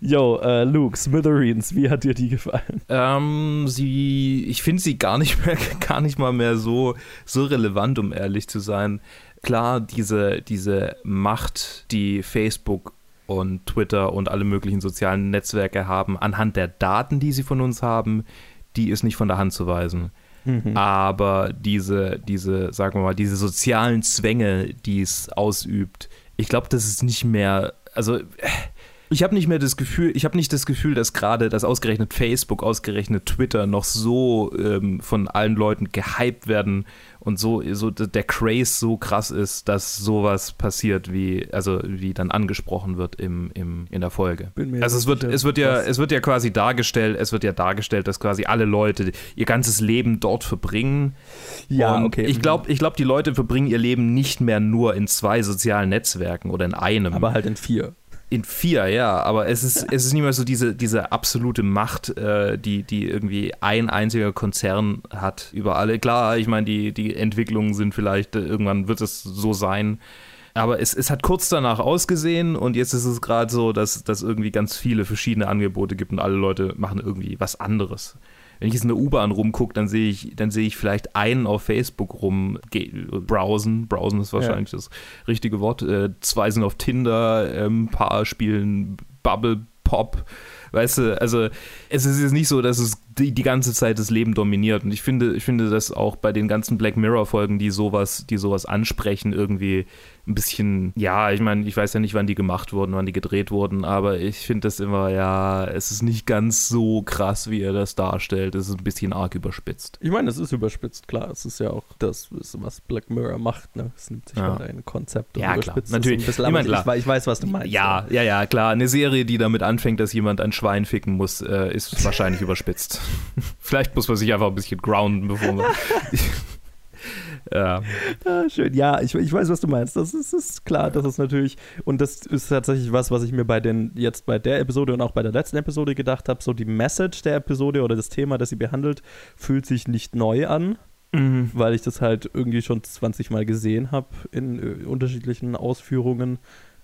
Yo, äh, Luke, Smithereens, wie hat dir die gefallen? Ähm, sie, ich finde sie gar nicht mehr, gar nicht mal mehr so, so relevant, um ehrlich zu sein. Klar, diese, diese Macht, die Facebook und Twitter und alle möglichen sozialen Netzwerke haben, anhand der Daten, die sie von uns haben, die ist nicht von der Hand zu weisen. Mhm. Aber diese, diese, sagen wir mal, diese sozialen Zwänge, die es ausübt, ich glaube, das ist nicht mehr, also ich habe nicht mehr das Gefühl, ich habe nicht das Gefühl, dass gerade das ausgerechnet Facebook, ausgerechnet Twitter noch so ähm, von allen Leuten gehypt werden und so, so der Craze so krass ist, dass sowas passiert, wie, also wie dann angesprochen wird im, im, in der Folge. also es wird, sicher, es wird ja, es wird ja quasi dargestellt, es wird ja dargestellt, dass quasi alle Leute ihr ganzes Leben dort verbringen. Ja, und okay. Ich glaube, ich glaub, die Leute verbringen ihr Leben nicht mehr nur in zwei sozialen Netzwerken oder in einem. Aber halt in vier. In vier, ja, aber es ist, es ist nicht mehr so diese, diese absolute Macht, äh, die, die irgendwie ein einziger Konzern hat über alle. Klar, ich meine, die, die Entwicklungen sind vielleicht, äh, irgendwann wird es so sein. Aber es, es hat kurz danach ausgesehen und jetzt ist es gerade so, dass es irgendwie ganz viele verschiedene Angebote gibt und alle Leute machen irgendwie was anderes wenn ich jetzt in der U-Bahn rumgucke, dann sehe ich, dann sehe ich vielleicht einen auf Facebook rum browsen. Browsen ist wahrscheinlich ja. das richtige Wort. Äh, zwei sind auf Tinder, ein ähm, paar spielen Bubble Pop. Weißt du, also es ist jetzt nicht so, dass es die, die ganze Zeit das Leben dominiert. Und ich finde, ich finde das auch bei den ganzen Black Mirror-Folgen, die sowas, die sowas ansprechen, irgendwie ein bisschen, ja, ich meine, ich weiß ja nicht, wann die gemacht wurden, wann die gedreht wurden, aber ich finde das immer, ja, es ist nicht ganz so krass, wie er das darstellt. Es ist ein bisschen arg überspitzt. Ich meine, es ist überspitzt, klar. Es ist ja auch das, was Black Mirror macht. Ne? Es nimmt sich ja. halt ein Konzept und ja, überspitzt klar. Natürlich. Es ein bisschen. Ich, mein, ich, ich, weiß, was du meinst. Ja, ja, ja, klar. Eine Serie, die damit anfängt, dass jemand ein Schwein ficken muss, äh, ist wahrscheinlich überspitzt. Vielleicht muss man sich einfach ein bisschen grounden, bevor man. ja. Ah, schön. Ja, ich, ich weiß, was du meinst. Das ist, ist, klar, das ist natürlich, und das ist tatsächlich was, was ich mir bei den, jetzt bei der Episode und auch bei der letzten Episode gedacht habe. So die Message der Episode oder das Thema, das sie behandelt, fühlt sich nicht neu an. Mhm. Weil ich das halt irgendwie schon 20 Mal gesehen habe in äh, unterschiedlichen Ausführungen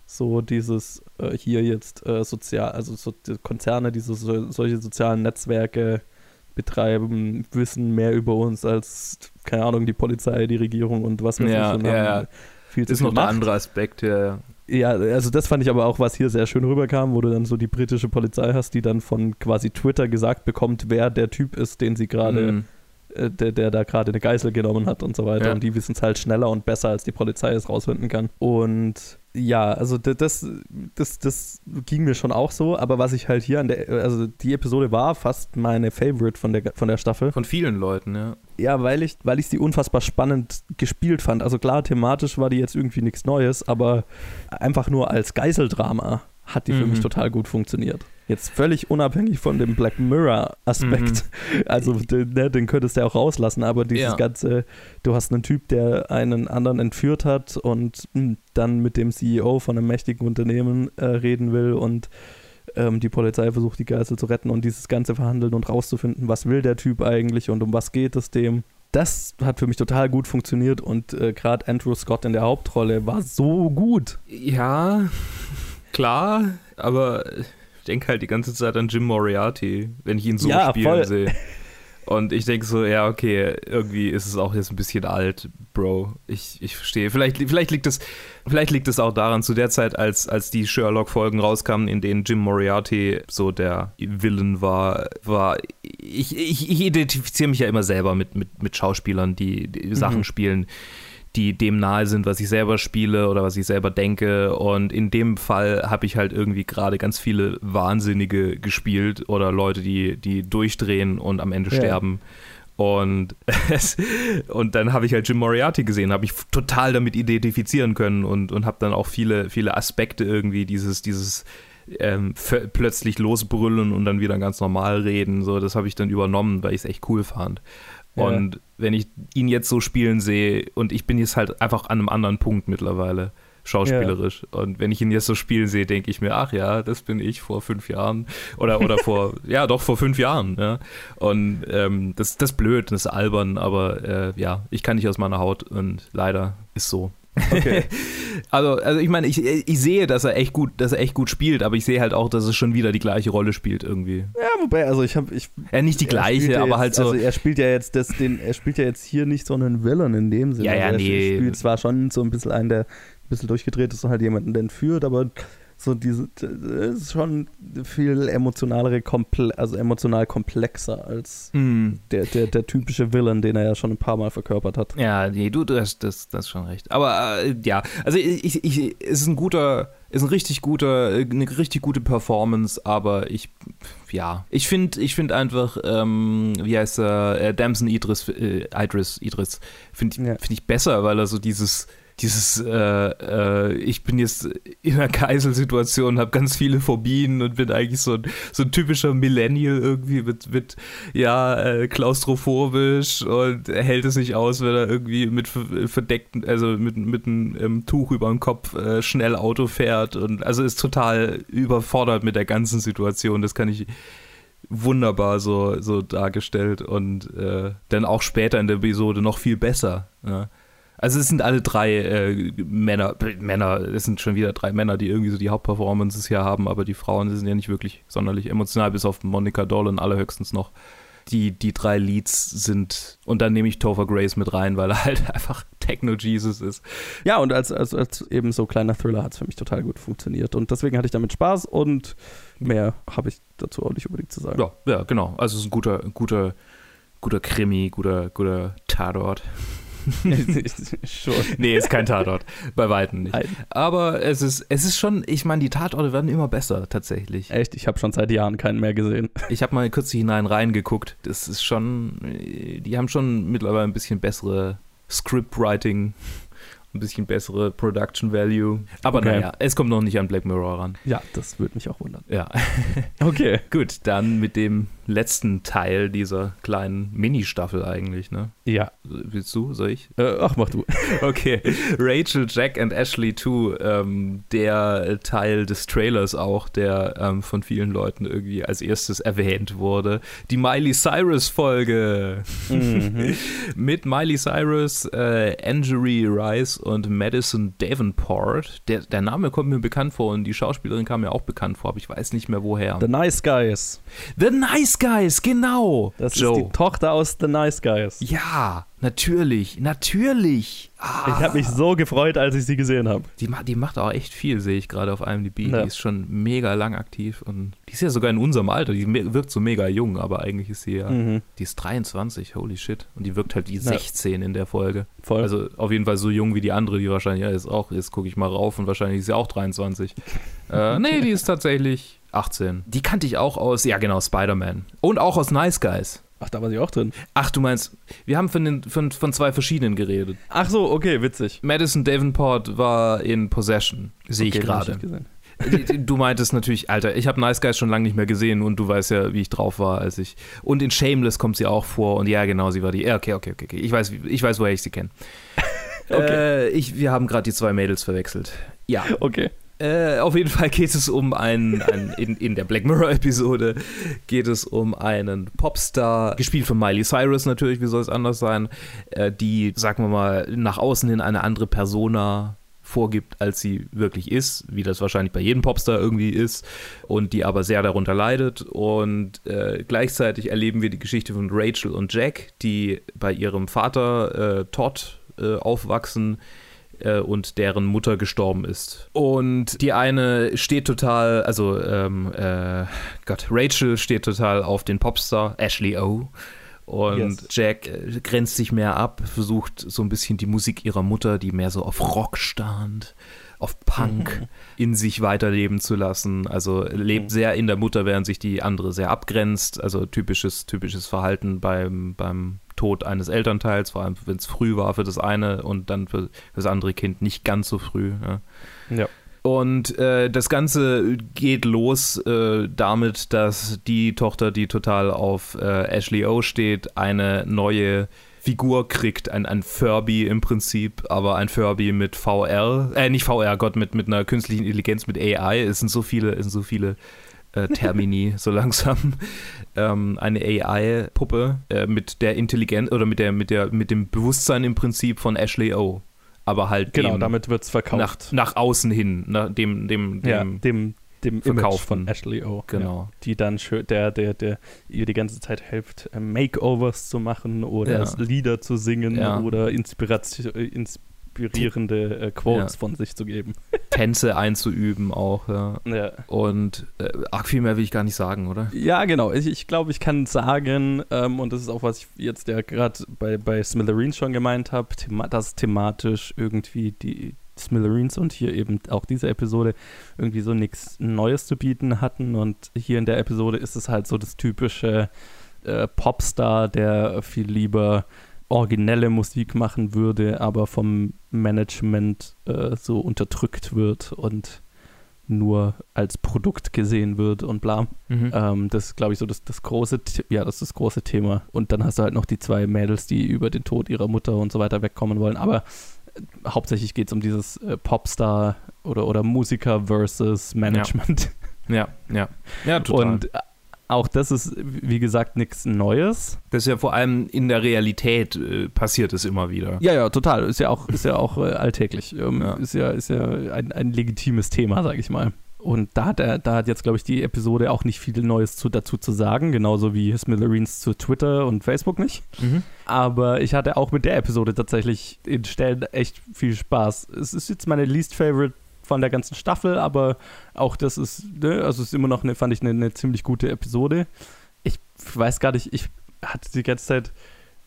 so dieses äh, hier jetzt äh, sozial, also so die Konzerne, diese so, solche sozialen Netzwerke betreiben, wissen mehr über uns als, keine Ahnung, die Polizei, die Regierung und was weiß ja, ich. Ja, ja. Viel das ist noch ein anderer Aspekt, ja. Ja, also das fand ich aber auch, was hier sehr schön rüberkam, wo du dann so die britische Polizei hast, die dann von quasi Twitter gesagt bekommt, wer der Typ ist, den sie gerade, mhm. äh, der, der da gerade eine Geißel genommen hat und so weiter. Ja. Und die wissen es halt schneller und besser, als die Polizei es rausfinden kann. Und ja, also das, das, das ging mir schon auch so, aber was ich halt hier an der, also die Episode war fast meine Favorite von der, von der Staffel. Von vielen Leuten, ja. Ja, weil ich, weil ich sie unfassbar spannend gespielt fand. Also klar, thematisch war die jetzt irgendwie nichts Neues, aber einfach nur als Geiseldrama hat die mhm. für mich mhm. total gut funktioniert. Jetzt völlig unabhängig von dem Black Mirror-Aspekt. Mhm. Also den, ne, den könntest du ja auch rauslassen, aber dieses ja. ganze, du hast einen Typ, der einen anderen entführt hat und hm, dann mit dem CEO von einem mächtigen Unternehmen äh, reden will und ähm, die Polizei versucht, die Geisel zu retten und dieses ganze Verhandeln und rauszufinden, was will der Typ eigentlich und um was geht es dem. Das hat für mich total gut funktioniert und äh, gerade Andrew Scott in der Hauptrolle war so gut. Ja, klar, aber ich denke halt die ganze Zeit an Jim Moriarty, wenn ich ihn so ja, spielen sehe. Und ich denke so, ja, okay, irgendwie ist es auch jetzt ein bisschen alt, Bro. Ich, ich verstehe. Vielleicht, vielleicht, liegt es, vielleicht liegt es auch daran, zu der Zeit, als, als die Sherlock-Folgen rauskamen, in denen Jim Moriarty so der Villain war, war ich, ich, ich identifiziere mich ja immer selber mit, mit, mit Schauspielern, die, die Sachen mhm. spielen, die dem nahe sind, was ich selber spiele oder was ich selber denke. Und in dem Fall habe ich halt irgendwie gerade ganz viele Wahnsinnige gespielt oder Leute, die, die durchdrehen und am Ende ja. sterben. Und, und dann habe ich halt Jim Moriarty gesehen, habe mich total damit identifizieren können und, und habe dann auch viele, viele Aspekte irgendwie dieses, dieses ähm, plötzlich losbrüllen und dann wieder ganz normal reden. So, das habe ich dann übernommen, weil ich es echt cool fand. Und wenn ich ihn jetzt so spielen sehe, und ich bin jetzt halt einfach an einem anderen Punkt mittlerweile, schauspielerisch. Ja. Und wenn ich ihn jetzt so spielen sehe, denke ich mir, ach ja, das bin ich vor fünf Jahren. Oder, oder vor, ja, doch vor fünf Jahren. Ja. Und ähm, das, das ist blöd, das ist albern, aber äh, ja, ich kann nicht aus meiner Haut und leider ist so. Okay. also, also ich meine, ich, ich sehe, dass er echt gut, dass er echt gut spielt, aber ich sehe halt auch, dass es schon wieder die gleiche Rolle spielt irgendwie. Ja, wobei, also ich habe ich. Ja, nicht die gleiche, aber jetzt, halt so. Also er spielt ja jetzt das, den, er spielt ja jetzt hier nicht so einen Villain in dem Sinne. Ja, ja, also nee. Er spielt zwar schon so ein bisschen einen, der ein bisschen durchgedreht ist und halt jemanden entführt, aber so diese, das ist schon viel emotionalere, komple also emotional komplexer als Mm. der, der, der typische Villain, den er ja schon ein paar Mal verkörpert hat. Ja, nee, du, du hast das, das schon recht. Aber äh, ja, also ich, ich, es ist ein guter, ist ein richtig guter, eine richtig gute Performance, aber ich, ja, ich finde, ich finde einfach, ähm, wie heißt er, äh, Damson Idris, äh, Idris, Idris, finde Ja. find ich besser, weil er so dieses dieses, äh, äh, ich bin jetzt in einer Geiselsituation, habe ganz viele Phobien und bin eigentlich so ein, so ein typischer Millennial irgendwie mit, mit ja, äh, klaustrophobisch und hält es nicht aus, wenn er irgendwie mit ver- verdeckten, also mit, mit einem ähm, Tuch über dem Kopf äh, schnell Auto fährt und also ist total überfordert mit der ganzen Situation. Das kann ich wunderbar so, so dargestellt und äh, dann auch später in der Episode noch viel besser. Ja. Also es sind alle drei äh, Männer, Männer, es sind schon wieder drei Männer, die irgendwie so die Hauptperformances hier haben, aber die Frauen sind ja nicht wirklich sonderlich emotional, bis auf Monica Dolan allerhöchstens noch. Die, die drei Leads sind, und dann nehme ich Topher Grace mit rein, weil er halt einfach Techno-Jesus ist. Ja, und als, als, als eben so kleiner Thriller hat es für mich total gut funktioniert. Und deswegen hatte ich damit Spaß und mehr habe ich dazu auch nicht unbedingt zu sagen. Ja, ja, genau. Also es ist ein guter, guter, guter Krimi, guter, guter Tatort. Schon. Nee, ist kein Tatort. Bei Weitem nicht. Aber es ist, es ist schon, ich meine, die Tatorte werden immer besser, tatsächlich. Echt, ich habe schon seit Jahren keinen mehr gesehen. Ich habe mal kürzlich hinein reingeguckt. Das ist schon, die haben schon mittlerweile ein bisschen bessere Scriptwriting, ein bisschen bessere Production Value. Aber Okay. naja, es kommt noch nicht an Black Mirror ran. Ja, das würde mich auch wundern. Ja, Okay. gut, dann mit dem letzten Teil dieser kleinen Mini-Staffel eigentlich, ne? Ja. Willst du, soll ich? Äh, ach, mach du. Okay, Rachel, Jack and Ashley 2, ähm, der Teil des Trailers auch, der ähm, von vielen Leuten irgendwie als erstes erwähnt wurde. Die Miley Cyrus-Folge Mhm. mit Miley Cyrus, äh, Angery Rice und Madison Davenport. Der, der Name kommt mir bekannt vor und die Schauspielerin kam mir auch bekannt vor, aber ich weiß nicht mehr woher. The Nice Guys. The Nice Guys, genau. Das Joe. ist die Tochter aus The Nice Guys. ja, natürlich, natürlich. Ah. Ich habe mich so gefreut, als ich sie gesehen habe. Die, die macht auch echt viel, sehe ich gerade auf IMDb. Ja. Die ist schon mega lang aktiv und die ist ja sogar in unserem Alter. Die wirkt so mega jung, aber eigentlich ist sie ja, Mhm. die ist 23, holy shit. Und die wirkt halt wie Ja. 16 in der Folge. Voll. Also auf jeden Fall so jung wie die andere, die wahrscheinlich ja, ist auch, jetzt gucke ich mal rauf und wahrscheinlich ist sie auch 23. äh, nee, die ist tatsächlich 18. Die kannte ich auch aus, ja genau, Spider-Man. Und auch aus Nice Guys. ach, da war sie auch drin. Ach, du meinst, wir haben von, den, von, von zwei verschiedenen geredet. Ach so, okay, witzig. Madison Davenport war in Possession, sehe Okay, ich gerade. Du meintest natürlich, Alter, ich habe Nice Guys schon lange nicht mehr gesehen und du weißt ja, wie ich drauf war, als ich. Und in Shameless kommt sie auch vor und ja, genau, sie war die. Ja, okay, okay, okay, okay. Ich weiß, ich weiß, woher ich sie kenne. Okay. Äh, ich, wir haben gerade die zwei Mädels verwechselt. Ja. Okay. Äh, auf jeden Fall geht es um einen, einen in, in der Black Mirror-Episode geht es um einen Popstar, gespielt von Miley Cyrus natürlich, wie soll es anders sein, äh, die, sagen wir mal, nach außen hin eine andere Persona vorgibt, als sie wirklich ist, wie das wahrscheinlich bei jedem Popstar irgendwie ist, und die aber sehr darunter leidet. Und äh, gleichzeitig erleben wir die Geschichte von Rachel und Jack, die bei ihrem Vater äh, Todd äh, aufwachsen äh, und deren Mutter gestorben ist. Und die eine steht total, also ähm, äh, Gott, Rachel steht total auf den Popstar Ashley O. Und Yes. Jack äh, grenzt sich mehr ab, versucht so ein bisschen die Musik ihrer Mutter, die mehr so auf Rock stand, auf Punk, in sich weiterleben zu lassen. Also lebt sehr in der Mutter, während sich die andere sehr abgrenzt. Also typisches, typisches Verhalten beim, beim Tod eines Elternteils, vor allem wenn es früh war für das eine und dann für, für das andere Kind nicht ganz so früh. Ja. Ja. Und äh, das Ganze geht los äh, damit, dass die Tochter, die total auf äh, Ashley O steht, eine neue Figur kriegt, ein, ein Furby im Prinzip, aber ein Furby mit VR, äh, nicht VR, Gott, mit, mit einer künstlichen Intelligenz, mit AI. Es sind so viele, es sind so viele äh, Termini so langsam. Ähm, eine AI-Puppe äh, mit der Intelligenz oder mit der, mit der, mit dem Bewusstsein im Prinzip von Ashley O. Aber halt Genau, damit wird es nach, verkauft. nach außen hin, nach dem, dem, dem ja, dem, dem Image Verkaufen. von Ashley O. Genau. Ja, die dann schön, der, der, der ihr die ganze Zeit hilft, äh, Makeovers zu machen oder Ja. Lieder zu singen Ja. oder Inspiration, äh, inspirierende äh, Quotes ja. von sich zu geben. Tänze einzuüben auch, ja. ja. Und äh, ach, viel mehr will ich gar nicht sagen, oder? Ja, genau. Ich, ich glaube, ich kann sagen, ähm, und das ist auch, was ich jetzt ja gerade bei, bei Smithereens schon gemeint habe, thema dass thematisch irgendwie die Smithereens und hier eben auch diese Episode irgendwie so nichts Neues zu bieten hatten. Und hier in der Episode ist es halt so das typische äh, Popstar, der viel lieber originelle Musik machen würde, aber vom Management äh, so unterdrückt wird und nur als Produkt gesehen wird und bla. Mhm. Ähm, das ist, glaube ich, so das, das große, ja, das ist das große Thema. Und dann hast du halt noch die zwei Mädels, die über den Tod ihrer Mutter und so weiter wegkommen wollen. Aber äh, hauptsächlich geht es um dieses äh, Popstar oder, oder Musiker versus Management. Ja, ja, ja, ja total. Und auch das ist, wie gesagt, nichts Neues. Das ist ja vor allem in der Realität äh, passiert es immer wieder. Ja, ja, total. Ist ja auch, ist ja auch äh, alltäglich. Ähm, ja. Ist ja, ist ja ein, ein legitimes Thema, sag ich mal. Und da hat, er, da hat jetzt, glaube ich, die Episode auch nicht viel Neues zu, dazu zu sagen, genauso wie Smithereens zu Twitter und Facebook nicht. Mhm. Aber ich hatte auch mit der Episode tatsächlich in Stellen echt viel Spaß. Es ist jetzt meine least favorite von der ganzen Staffel, aber auch das ist, ne, also ist immer noch, eine, fand ich, eine, eine ziemlich gute Episode. Ich weiß gar nicht, ich hatte die ganze Zeit,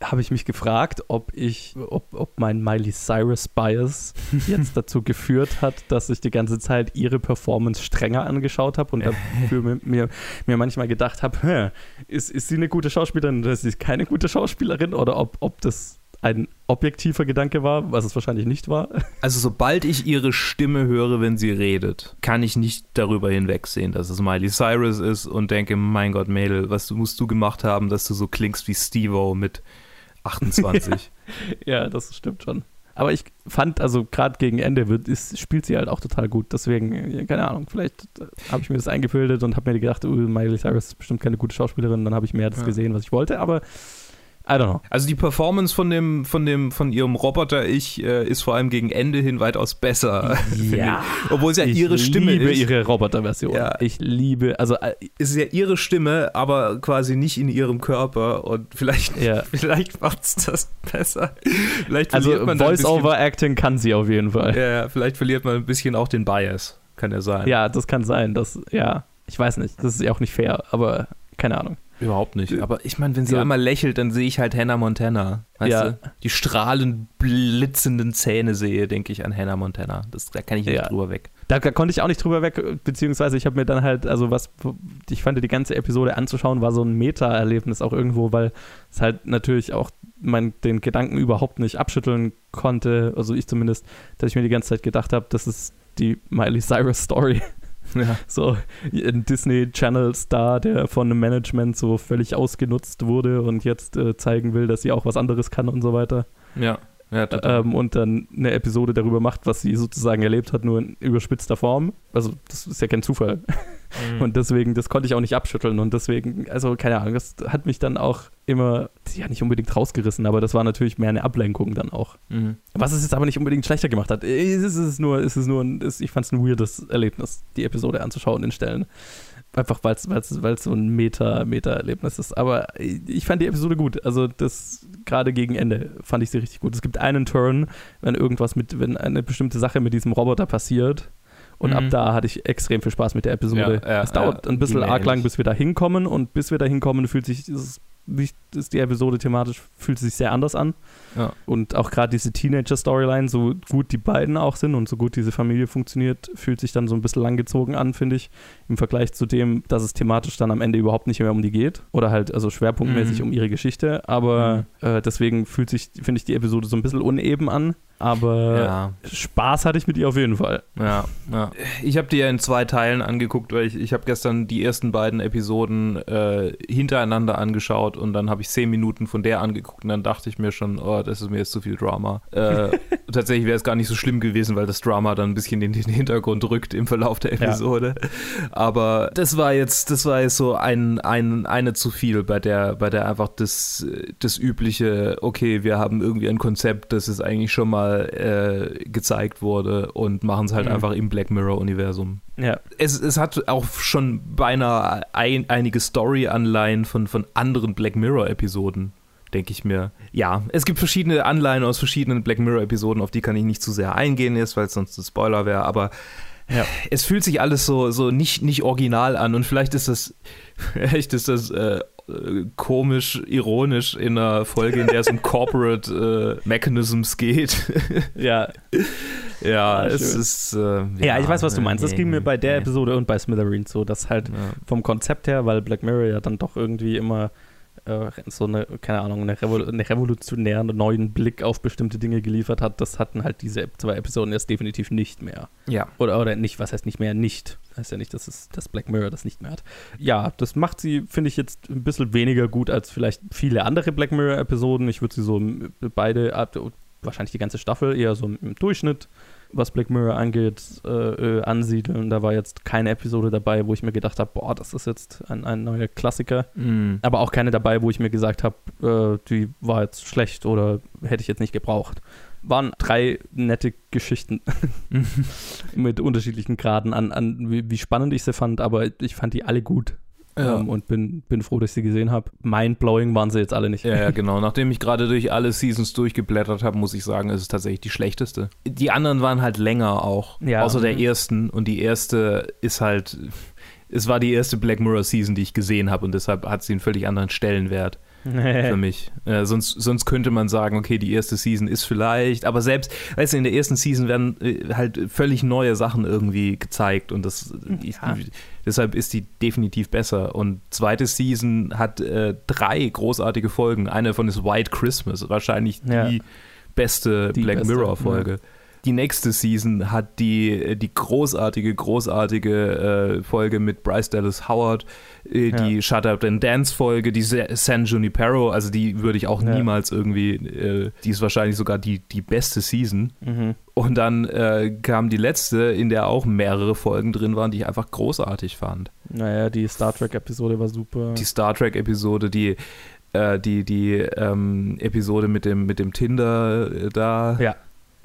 habe ich mich gefragt, ob ich, ob, ob mein Miley Cyrus Bias jetzt dazu geführt hat, dass ich die ganze Zeit ihre Performance strenger angeschaut habe und dafür mir, mir, mir manchmal gedacht habe, ist, ist sie eine gute Schauspielerin oder ist sie keine gute Schauspielerin oder ob, ob das ein objektiver Gedanke war, was es wahrscheinlich nicht war. Also sobald ich ihre Stimme höre, wenn sie redet, kann ich nicht darüber hinwegsehen, dass es Miley Cyrus ist und denke, mein Gott, Mädel, was musst du gemacht haben, dass du so klingst wie Steve-O mit 28. ja, das stimmt schon. Aber ich fand, also gerade gegen Ende wird, ist, spielt sie halt auch total gut. Deswegen, keine Ahnung, vielleicht habe ich mir das eingebildet und habe mir gedacht, oh, Miley Cyrus ist bestimmt keine gute Schauspielerin. Dann habe ich mehr das ja. gesehen, was ich wollte. Aber I don't know. Also die Performance von dem, von dem, von ihrem Roboter-Ich äh, ist vor allem gegen Ende hin weitaus besser. Ja. Obwohl es ja ich ihre Stimme ist. Ich liebe ihre Roboter-Version. Ja. Ich liebe, also äh, es ist ja ihre Stimme, aber quasi nicht in ihrem Körper und vielleicht, ja. vielleicht macht es das besser. Vielleicht also Voice-Over-Acting kann sie auf jeden Fall. Ja, vielleicht verliert man ein bisschen auch den Bias. Kann ja sein. Ja, das kann sein. Das, ja, ich weiß nicht. Das ist ja auch nicht fair, aber keine Ahnung. Überhaupt nicht. Aber ich meine, wenn sie ja. einmal lächelt, dann sehe ich halt Hannah Montana. Weißt ja. du? Die strahlend blitzenden Zähne sehe, denke ich an Hannah Montana. Das, da kann ich nicht ja. drüber weg. Da, da, konnte ich auch nicht drüber weg, beziehungsweise ich habe mir dann halt, also was, ich fand die ganze Episode anzuschauen, war so ein Meta-Erlebnis auch irgendwo, weil es halt natürlich auch man den Gedanken überhaupt nicht abschütteln konnte, also ich zumindest, dass ich mir die ganze Zeit gedacht habe, das ist die Miley Cyrus Story. Ja. So ein Disney Channel Star, der von einem Management so völlig ausgenutzt wurde und jetzt äh, zeigen will, dass sie auch was anderes kann und so weiter. Ja. Ja, ähm, und dann eine Episode darüber macht, was sie sozusagen erlebt hat, nur in überspitzter Form. Also, das ist ja kein Zufall. Mhm. Und deswegen, das konnte ich auch nicht abschütteln. Und deswegen, also keine Ahnung, das hat mich dann auch immer, ja, nicht unbedingt rausgerissen, aber das war natürlich mehr eine Ablenkung dann auch. Mhm. Was es jetzt aber nicht unbedingt schlechter gemacht hat. Es ist nur, es ist nur ein, ich fand es ein weirdes Erlebnis, die Episode anzuschauen in Stellen. Einfach weil es so ein Meta, Meta-Erlebnis ist. Aber ich fand die Episode gut. Also das gerade gegen Ende fand ich sie richtig gut. Es gibt einen Turn, wenn irgendwas mit, wenn eine bestimmte Sache mit diesem Roboter passiert. Und mhm. ab da hatte ich extrem viel Spaß mit der Episode. Ja, ja, es dauert ja, ein bisschen arg lang, bis wir da hinkommen. Und bis wir da hinkommen, fühlt sich dieses ist die Episode thematisch, fühlt sich sehr anders an. Ja. Und auch gerade diese Teenager-Storyline, so gut die beiden auch sind und so gut diese Familie funktioniert, fühlt sich dann so ein bisschen langgezogen an, finde ich, im Vergleich zu dem, dass es thematisch dann am Ende überhaupt nicht mehr um die geht. Oder halt also schwerpunktmäßig mhm. um ihre Geschichte. Aber mhm. äh, deswegen fühlt sich, finde ich, die Episode so ein bisschen uneben an. Aber ja. Spaß hatte ich mit ihr auf jeden Fall. Ja, ja. Ich habe die ja in zwei Teilen angeguckt, weil ich, ich habe gestern die ersten beiden Episoden äh, hintereinander angeschaut und dann habe ich zehn Minuten von der angeguckt und dann dachte ich mir schon, oh, das ist mir jetzt zu viel Drama. Äh, tatsächlich wäre es gar nicht so schlimm gewesen, weil das Drama dann ein bisschen in den Hintergrund rückt im Verlauf der Episode. Ja. Aber das war jetzt, das war jetzt so ein, ein, eine zu viel, bei der, bei der einfach das, das übliche, okay, wir haben irgendwie ein Konzept, das ist eigentlich schon mal äh, gezeigt wurde und machen es halt mhm. einfach im Black Mirror-Universum. Ja. Es, es hat auch schon beinahe ein, einige Story-Anleihen von, von anderen Black Mirror-Episoden denke ich mir. Ja, es gibt verschiedene Anleihen aus verschiedenen Black Mirror-Episoden, auf die kann ich nicht zu sehr eingehen jetzt, weil es sonst ein Spoiler wäre, aber ja. es fühlt sich alles so, so nicht, nicht original an und vielleicht ist das, vielleicht ist das äh, komisch, ironisch in einer Folge, in der es um Corporate äh, Mechanisms geht. ja. Ja, ja es schön. ist. Äh, ja, ja, ich weiß, was du meinst. Das ging mir bei der Episode und bei Smithereens so, dass halt vom Konzept her, weil Black Mirror ja dann doch irgendwie immer äh, so eine, keine Ahnung, eine, Revol eine revolutionären neuen Blick auf bestimmte Dinge geliefert hat, das hatten halt diese zwei Episoden jetzt definitiv nicht mehr. Ja. Oder, oder nicht, was heißt nicht mehr? Nicht. Heißt ja nicht, dass es das Black Mirror das nicht mehr hat. Ja, das macht sie, finde ich, jetzt ein bisschen weniger gut als vielleicht viele andere Black Mirror-Episoden. Ich würde sie so beide, wahrscheinlich die ganze Staffel, eher so im Durchschnitt was Black Mirror angeht, äh, äh, ansiedeln. Da war jetzt keine Episode dabei, wo ich mir gedacht habe, boah, das ist jetzt ein, ein neuer Klassiker. Mm. Aber auch keine dabei, wo ich mir gesagt habe, äh, die war jetzt schlecht oder hätte ich jetzt nicht gebraucht. Waren drei nette Geschichten mit unterschiedlichen Graden an, an wie, wie spannend ich sie fand, aber ich fand die alle gut. Ja. Ähm, und bin, bin froh, dass ich sie gesehen habe. Mindblowing waren sie jetzt alle nicht. Ja, ja genau. Nachdem ich gerade durch alle Seasons durchgeblättert habe, muss ich sagen, ist es tatsächlich die schlechteste. Die anderen waren halt länger auch. Ja. Außer der ersten. Und die erste ist halt. Es war die erste Black Mirror Season, die ich gesehen habe und deshalb hat sie einen völlig anderen Stellenwert für mich. Äh, sonst, sonst könnte man sagen, okay, die erste Season ist vielleicht, aber selbst, weißt du, in der ersten Season werden äh, halt völlig neue Sachen irgendwie gezeigt und das, ja. ich, deshalb ist die definitiv besser. Und zweite Season hat äh, drei großartige Folgen. Eine davon ist White Christmas, wahrscheinlich ja. die beste die Black Mirror Folge. Ja die nächste Season hat die, die großartige, großartige äh, Folge mit Bryce Dallas Howard, äh, ja. die Shut Up and Dance Folge, die San Junipero, also die würde ich auch ja. niemals irgendwie, äh, die ist wahrscheinlich sogar die, die beste Season. Mhm. Und dann äh, kam die letzte, in der auch mehrere Folgen drin waren, die ich einfach großartig fand. Naja, die Star Trek-Episode war super. Die Star Trek-Episode, die äh, die, die ähm, Episode mit dem, mit dem Tinder äh, da. Ja.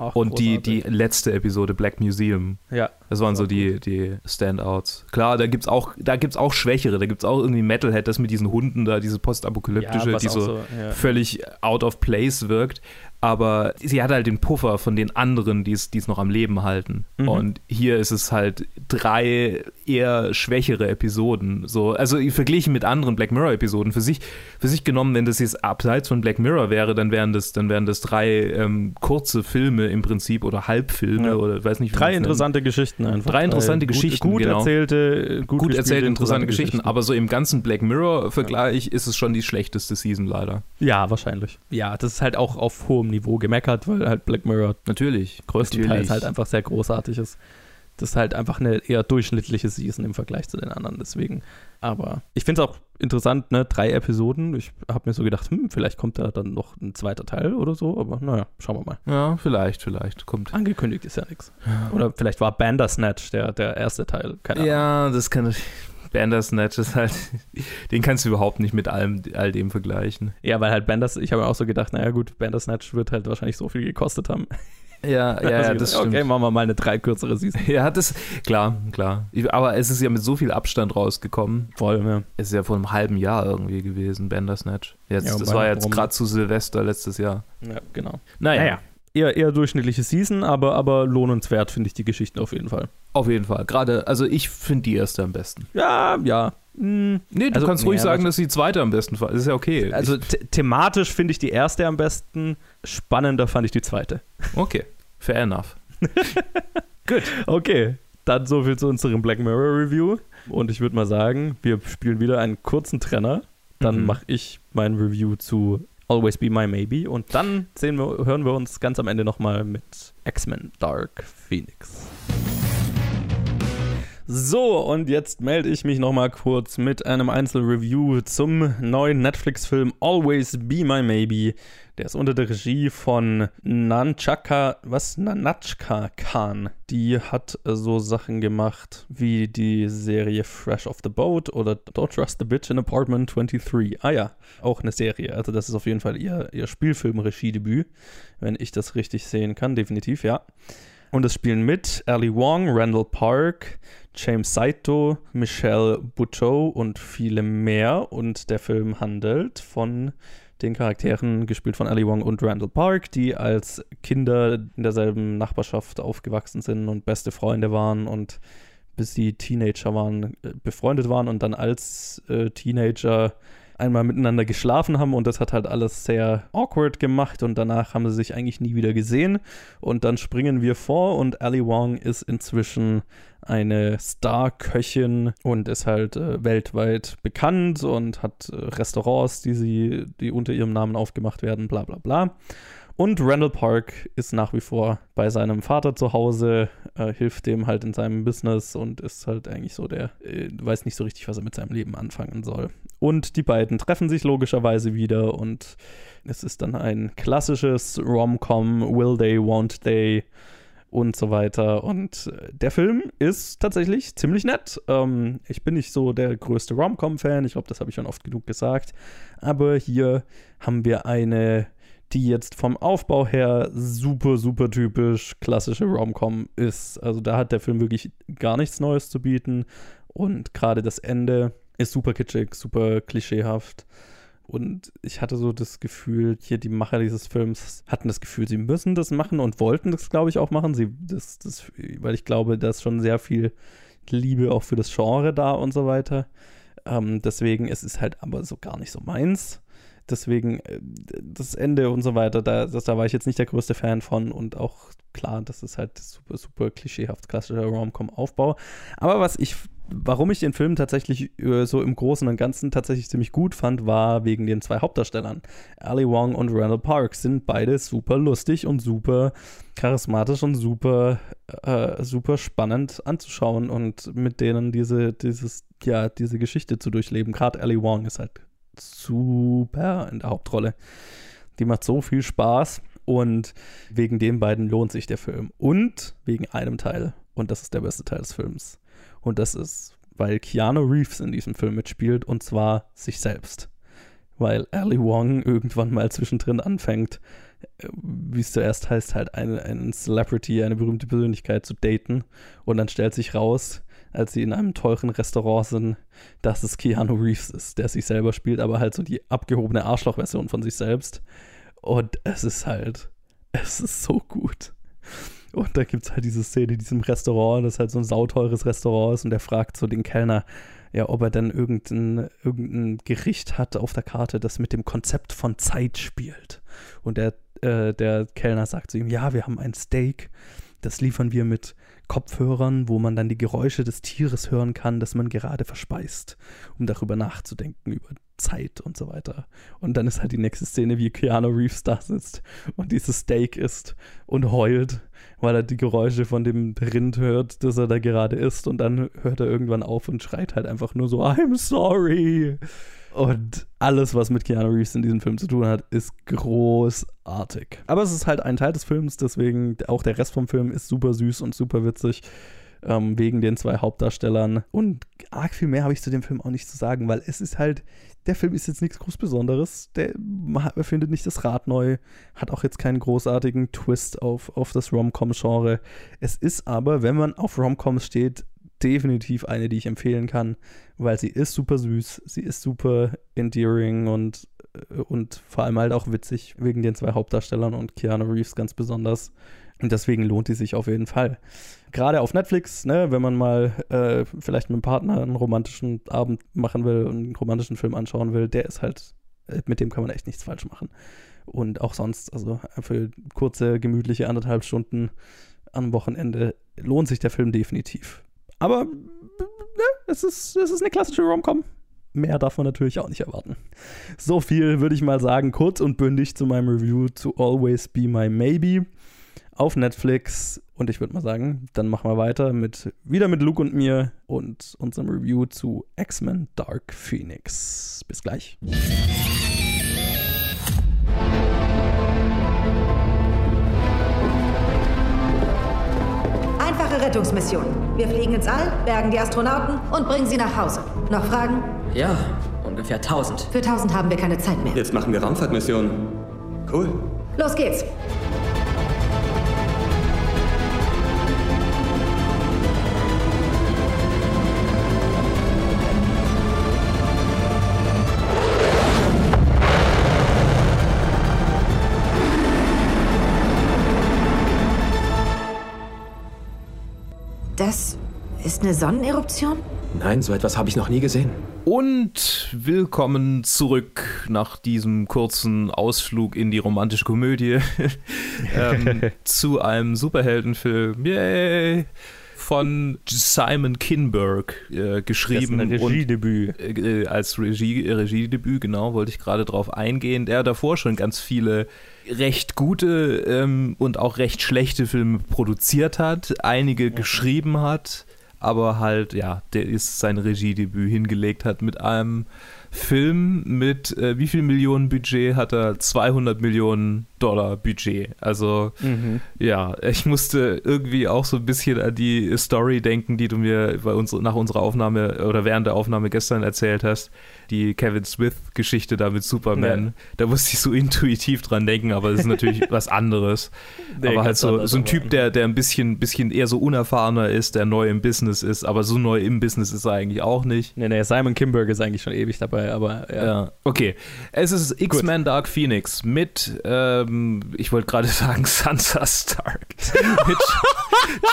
Ach, und die, die letzte Episode Black Museum. Ja. Das waren so die, die Standouts. Klar, da gibt's auch, auch Schwächere, da gibt es auch irgendwie Metalhead, das mit diesen Hunden da, diese postapokalyptische, ja, die so, so ja. völlig out of place wirkt aber sie hat halt den Puffer von den anderen, die es noch am Leben halten. Mhm. Und hier ist es halt drei eher schwächere Episoden. So, also verglichen mit anderen Black Mirror-Episoden. Für sich, für sich genommen, wenn das jetzt abseits von Black Mirror wäre, dann wären das, dann wären das drei ähm, kurze Filme im Prinzip oder Halbfilme ja. oder weiß nicht. Drei interessante Geschichten einfach. Drei interessante drei Geschichten. Gut, genau. erzählte, gut, gut erzählte, interessante Geschichten. Geschichten. Aber so im ganzen Black Mirror-Vergleich ja. ist es schon die schlechteste Season leider. Ja, wahrscheinlich. Ja, das ist halt auch auf hohem Niveau gemeckert, weil halt Black Mirror natürlich größtenteils halt einfach sehr großartig ist. Das ist halt einfach eine eher durchschnittliche Season im Vergleich zu den anderen. Deswegen. Aber ich finde es auch interessant, ne? Drei Episoden. Ich habe mir so gedacht, hm, vielleicht kommt da dann noch ein zweiter Teil oder so. Aber naja, schauen wir mal. Ja, vielleicht, vielleicht kommt. Angekündigt ist ja nichts. Ja. Oder vielleicht war Bandersnatch der, der erste Teil. Keine Ahnung. Ja, das kann ich. Bandersnatch ist halt, den kannst du überhaupt nicht mit allem, all dem vergleichen. Ja, weil halt Banders, ich habe mir auch so gedacht, naja gut, Bandersnatch wird halt wahrscheinlich so viel gekostet haben. Ja, ja, ja das stimmt. Okay, machen wir mal eine drei kürzere Season. Ja, das, klar, klar. Aber es ist ja mit so viel Abstand rausgekommen. Voll, ja. Es ist ja vor einem halben Jahr irgendwie gewesen, Bandersnatch. Jetzt, ja, das war jetzt gerade zu Silvester letztes Jahr. Ja, genau. Naja. naja eher, eher durchschnittliche Season, aber, aber lohnenswert finde ich die Geschichten auf jeden Fall. Auf jeden Fall. Gerade, also ich finde die erste am besten. Ja, ja. Hm. Nee, du also, kannst ruhig nee, sagen, dass die zweite am besten war. Das ist ja okay. Also thematisch finde ich die erste am besten. Spannender fand ich die zweite. Okay, fair enough. Gut. Okay, dann so viel zu unserem Black Mirror Review. Und ich würde mal sagen, wir spielen wieder einen kurzen Trenner. Dann mhm. mache ich mein Review zu Always Be My Maybe. Und dann wir, hören wir uns ganz am Ende nochmal mit X-Men Dark Phoenix. So, und jetzt melde ich mich nochmal kurz mit einem Einzelreview zum neuen Netflix-Film Always Be My Maybe. Der ist unter der Regie von Nanchaka, was? Nanachka Khan. Die hat so Sachen gemacht wie die Serie Fresh Off the Boat oder Don't Trust the Bitch in Apartment 23. Ah ja, auch eine Serie. Also das ist auf jeden Fall ihr, ihr Spielfilm-Regiedebüt, wenn ich das richtig sehen kann, definitiv, ja. Und es spielen mit Ali Wong, Randall Park, James Saito, Michelle Buteau und viele mehr. Und der Film handelt von den Charakteren, gespielt von Ali Wong und Randall Park, die als Kinder in derselben Nachbarschaft aufgewachsen sind und beste Freunde waren und bis sie Teenager waren, äh, befreundet waren und dann als äh, Teenager einmal miteinander geschlafen haben und das hat halt alles sehr awkward gemacht und danach haben sie sich eigentlich nie wieder gesehen und dann springen wir vor und Ali Wong ist inzwischen eine Star-Köchin und ist halt äh, weltweit bekannt und hat äh, Restaurants, die sie, die unter ihrem Namen aufgemacht werden, bla bla bla. Und Randall Park ist nach wie vor bei seinem Vater zu Hause, äh, hilft dem halt in seinem Business und ist halt eigentlich so der, äh, weiß nicht so richtig, was er mit seinem Leben anfangen soll. Und die beiden treffen sich logischerweise wieder und es ist dann ein klassisches Rom-Com, Will They, Won't They und so weiter. Und äh, der Film ist tatsächlich ziemlich nett. Ähm, ich bin nicht so der größte Rom-Com-Fan, ich glaube, das habe ich schon oft genug gesagt. Aber hier haben wir eine die jetzt vom Aufbau her super, super typisch klassische Rom-Com ist. Also da hat der Film wirklich gar nichts Neues zu bieten und gerade das Ende ist super kitschig, super klischeehaft. Und ich hatte so das Gefühl, hier die Macher dieses Films hatten das Gefühl, sie müssen das machen und wollten das, glaube ich, auch machen. Sie, das, das, weil ich glaube, da ist schon sehr viel Liebe auch für das Genre da und so weiter. Ähm, deswegen es ist es halt aber so gar nicht so meins. Deswegen äh, das Ende und so weiter, da, das, da war ich jetzt nicht der größte Fan von und auch klar, das ist halt super, super klischeehaft klassischer Rom-Com-Aufbau. Aber was ich, warum ich den Film tatsächlich äh, so im Großen und Ganzen tatsächlich ziemlich gut fand, war wegen den zwei Hauptdarstellern. Ali Wong und Randall Park sind beide super lustig und super charismatisch und super, äh, super spannend anzuschauen und mit denen diese, dieses, ja, diese Geschichte zu durchleben. Gerade Ali Wong ist halt super in der Hauptrolle. Die macht so viel Spaß und wegen den beiden lohnt sich der Film. Und wegen einem Teil. Und das ist der beste Teil des Films. Und das ist, weil Keanu Reeves in diesem Film mitspielt und zwar sich selbst. Weil Ali Wong irgendwann mal zwischendrin anfängt, äh, wie es zuerst heißt, halt eine, einen Celebrity, eine berühmte Persönlichkeit zu daten. Und dann stellt sich raus, als sie in einem teuren Restaurant sind, dass es Keanu Reeves ist, der sich selber spielt, aber halt so die abgehobene Arschloch-Version von sich selbst. Und es ist halt, es ist so gut. Und da gibt es halt diese Szene in diesem Restaurant, das halt so ein sauteures Restaurant ist und der fragt so den Kellner, ja, ob er denn irgendein, irgendein Gericht hat auf der Karte, das mit dem Konzept von Zeit spielt. Und der, äh, der Kellner sagt zu ihm, ja, wir haben ein Steak, das liefern wir mit Kopfhörern, wo man dann die Geräusche des Tieres hören kann, das man gerade verspeist, um darüber nachzudenken, über Zeit und so weiter. Und dann ist halt die nächste Szene, wie Keanu Reeves da sitzt und dieses Steak isst und heult, weil er die Geräusche von dem Rind hört, das er da gerade isst. Und dann hört er irgendwann auf und schreit halt einfach nur so, I'm sorry. Und alles, was mit Keanu Reeves in diesem Film zu tun hat, ist großartig. Aber es ist halt ein Teil des Films, deswegen auch der Rest vom Film ist super süß und super witzig. Ähm, wegen den zwei Hauptdarstellern. Und arg viel mehr habe ich zu dem Film auch nicht zu sagen, weil es ist halt, der Film ist jetzt nichts groß Besonderes. Der erfindet nicht das Rad neu, hat auch jetzt keinen großartigen Twist auf, auf das Rom-Com-Genre. Es ist aber, wenn man auf Rom-Coms steht, definitiv eine, die ich empfehlen kann, weil sie ist super süß, sie ist super endearing und, äh, und vor allem halt auch witzig wegen den zwei Hauptdarstellern und Keanu Reeves ganz besonders. Und deswegen lohnt die sich auf jeden Fall. Gerade auf Netflix, ne, wenn man mal äh, vielleicht mit einem Partner einen romantischen Abend machen will und einen romantischen Film anschauen will, der ist halt, äh, mit dem kann man echt nichts falsch machen. Und auch sonst, also für kurze, gemütliche anderthalb Stunden am Wochenende lohnt sich der Film definitiv. Aber ne, es, ist, es ist eine klassische Rom-Com. Mehr darf man natürlich auch nicht erwarten. So viel würde ich mal sagen, kurz und bündig zu meinem Review zu Always Be My Maybe auf Netflix. Und ich würde mal sagen, dann machen wir weiter mit wieder mit Luke und mir und unserem Review zu X-Men Dark Phoenix. Bis gleich. Rettungsmission. Wir fliegen ins All, bergen die Astronauten und bringen sie nach Hause. Noch Fragen? Ja, ungefähr 1000. Für 1000 haben wir keine Zeit mehr. Jetzt machen wir Raumfahrtmissionen. Cool. Los geht's. Das ist eine Sonneneruption? Nein, so etwas habe ich noch nie gesehen. Und willkommen zurück nach diesem kurzen Ausflug in die romantische Komödie ähm, zu einem Superheldenfilm. Yay! Von Simon Kinberg äh, geschrieben. Das ist ein Regiedebüt. Und, äh, als Regie, Regiedebüt, genau, wollte ich gerade drauf eingehen. Der davor schon ganz viele recht gute ähm, und auch recht schlechte Filme produziert hat, einige geschrieben hat aber halt, ja, der ist sein Regiedebüt hingelegt hat mit einem Film mit, äh, wie viel Millionen Budget hat er? 200 Millionen Dollar Budget. Also, mhm. ja, ich musste irgendwie auch so ein bisschen an die Story denken, die du mir bei uns, nach unserer Aufnahme oder während der Aufnahme gestern erzählt hast die Kevin Smith-Geschichte da mit Superman. Ja. Da musste ich so intuitiv dran denken, aber das ist natürlich was anderes. Nee, aber halt so, so ein Typ, der, der ein bisschen, bisschen eher so unerfahrener ist, der neu im Business ist, aber so neu im Business ist er eigentlich auch nicht. Nee, nee, Simon Kimberg ist eigentlich schon ewig dabei, aber ja. ja. Okay. Es ist X-Men Dark Phoenix mit, ähm, ich wollte gerade sagen, Sansa Stark. mit